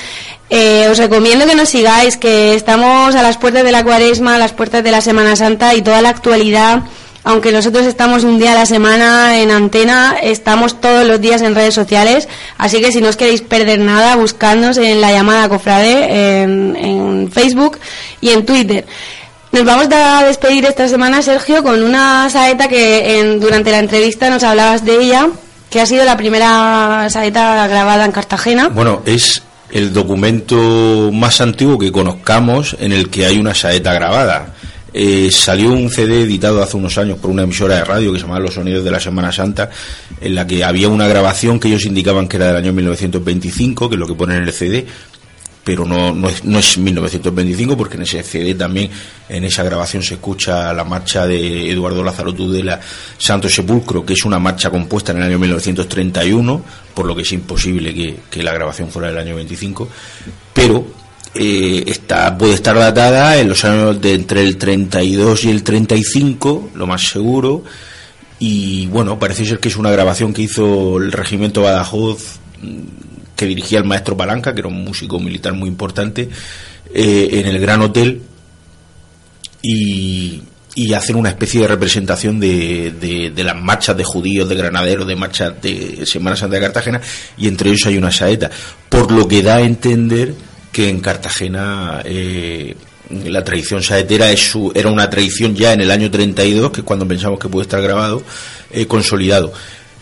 Eh, os recomiendo que nos sigáis, que estamos a las puertas de la cuaresma, a las puertas de la Semana Santa y toda la actualidad. Aunque nosotros estamos un día a la semana en antena, estamos todos los días en redes sociales. Así que si no os queréis perder nada, buscadnos en la llamada Cofrade, en, en Facebook y en Twitter. Nos vamos a despedir esta semana, Sergio, con una saeta que en- durante la entrevista nos hablabas de ella, que ha sido la primera saeta grabada en Cartagena. Bueno, es el documento más antiguo que conozcamos en el que hay una saeta grabada. Eh, salió un CD editado hace unos años por una emisora de radio que se llamaba Los Sonidos de la Semana Santa, en la que había una grabación que ellos indicaban que era del año 1925, que es lo que ponen en el CD, pero no, no, es, no es 1925 porque en ese CD también, en esa grabación se escucha la marcha de Eduardo Lázaro Tudela, Santo Sepulcro, que es una marcha compuesta en el año 1931, por lo que es imposible que, que la grabación fuera del año 25, pero eh, está, puede estar datada en los años de entre el 32 y el 35, lo más seguro, y bueno, parece ser que es una grabación que hizo el regimiento Badajoz mm, que dirigía el maestro Palanca, que era un músico militar muy importante, eh, en el Gran Hotel y, y hacer una especie de representación de, de, de las marchas de judíos, de granaderos, de marchas de Semana Santa de Cartagena, y entre ellos hay una saeta, por lo que da a entender que en Cartagena eh, la tradición saetera es su, era una tradición ya en el año 32, que es cuando pensamos que puede estar grabado, eh, consolidado,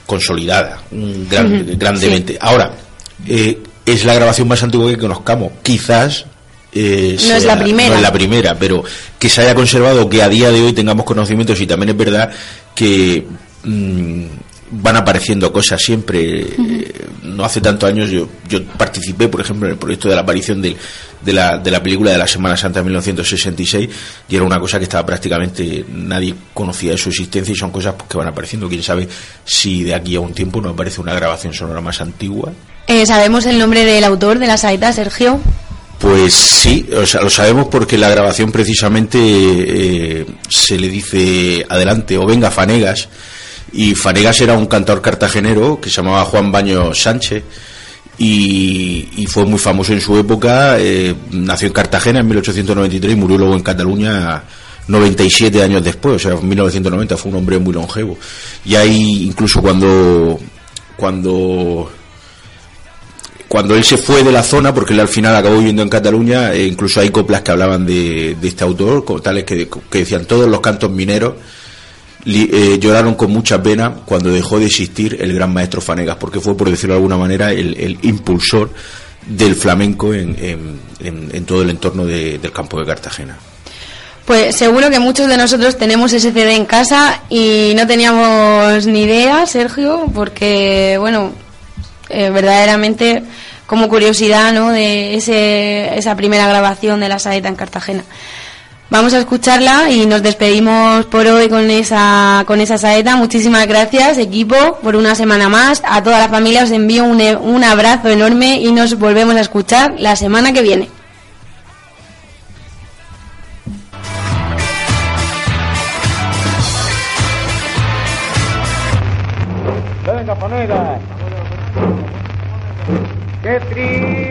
consolidada, mm, grandemente. Ahora, eh, es la grabación más antigua que conozcamos, quizás eh, No es la primera. no es la primera, pero que se haya conservado, que a día de hoy tengamos conocimientos y también es verdad que mm, van apareciendo cosas siempre. Eh, No hace tantos años yo, yo participé, por ejemplo, en el proyecto de la aparición de, la, de la película de la Semana Santa de 1966 y era una cosa que estaba prácticamente nadie conocía de su existencia y son cosas pues, que van apareciendo. Quién sabe si de aquí a un tiempo nos aparece una grabación sonora más antigua. Eh, ¿Sabemos el nombre del autor de la saeta, Sergio? Pues sí, o sea, lo sabemos porque la grabación precisamente eh, se le dice adelante o venga Fanegas y Fanegas era un cantador cartagenero que se llamaba Juan Baño Sánchez y, fue muy famoso en su época, eh, nació en Cartagena en 1893 y murió luego en Cataluña 97 años después, o sea, en 1990 fue un hombre muy longevo. Y ahí incluso cuando cuando cuando él se fue de la zona, porque él al final acabó viviendo en Cataluña, e incluso hay coplas que hablaban de, de este autor, como tales que, decían todos los cantos mineros eh, lloraron con mucha pena cuando dejó de existir el gran maestro Fanegas, porque fue, por decirlo de alguna manera, el, impulsor del flamenco en, todo el entorno de- del campo de Cartagena. Pues seguro que muchos de nosotros tenemos ese CD en casa y no teníamos ni idea, Sergio, porque, bueno, eh, verdaderamente como curiosidad, ¿no? De esa primera grabación de la saeta en Cartagena. Vamos a escucharla y nos despedimos por hoy con esa, saeta. Muchísimas gracias, equipo, por una semana más. A toda la familia os envío un, un abrazo enorme y nos volvemos a escuchar la semana que viene. Venga. Qué triste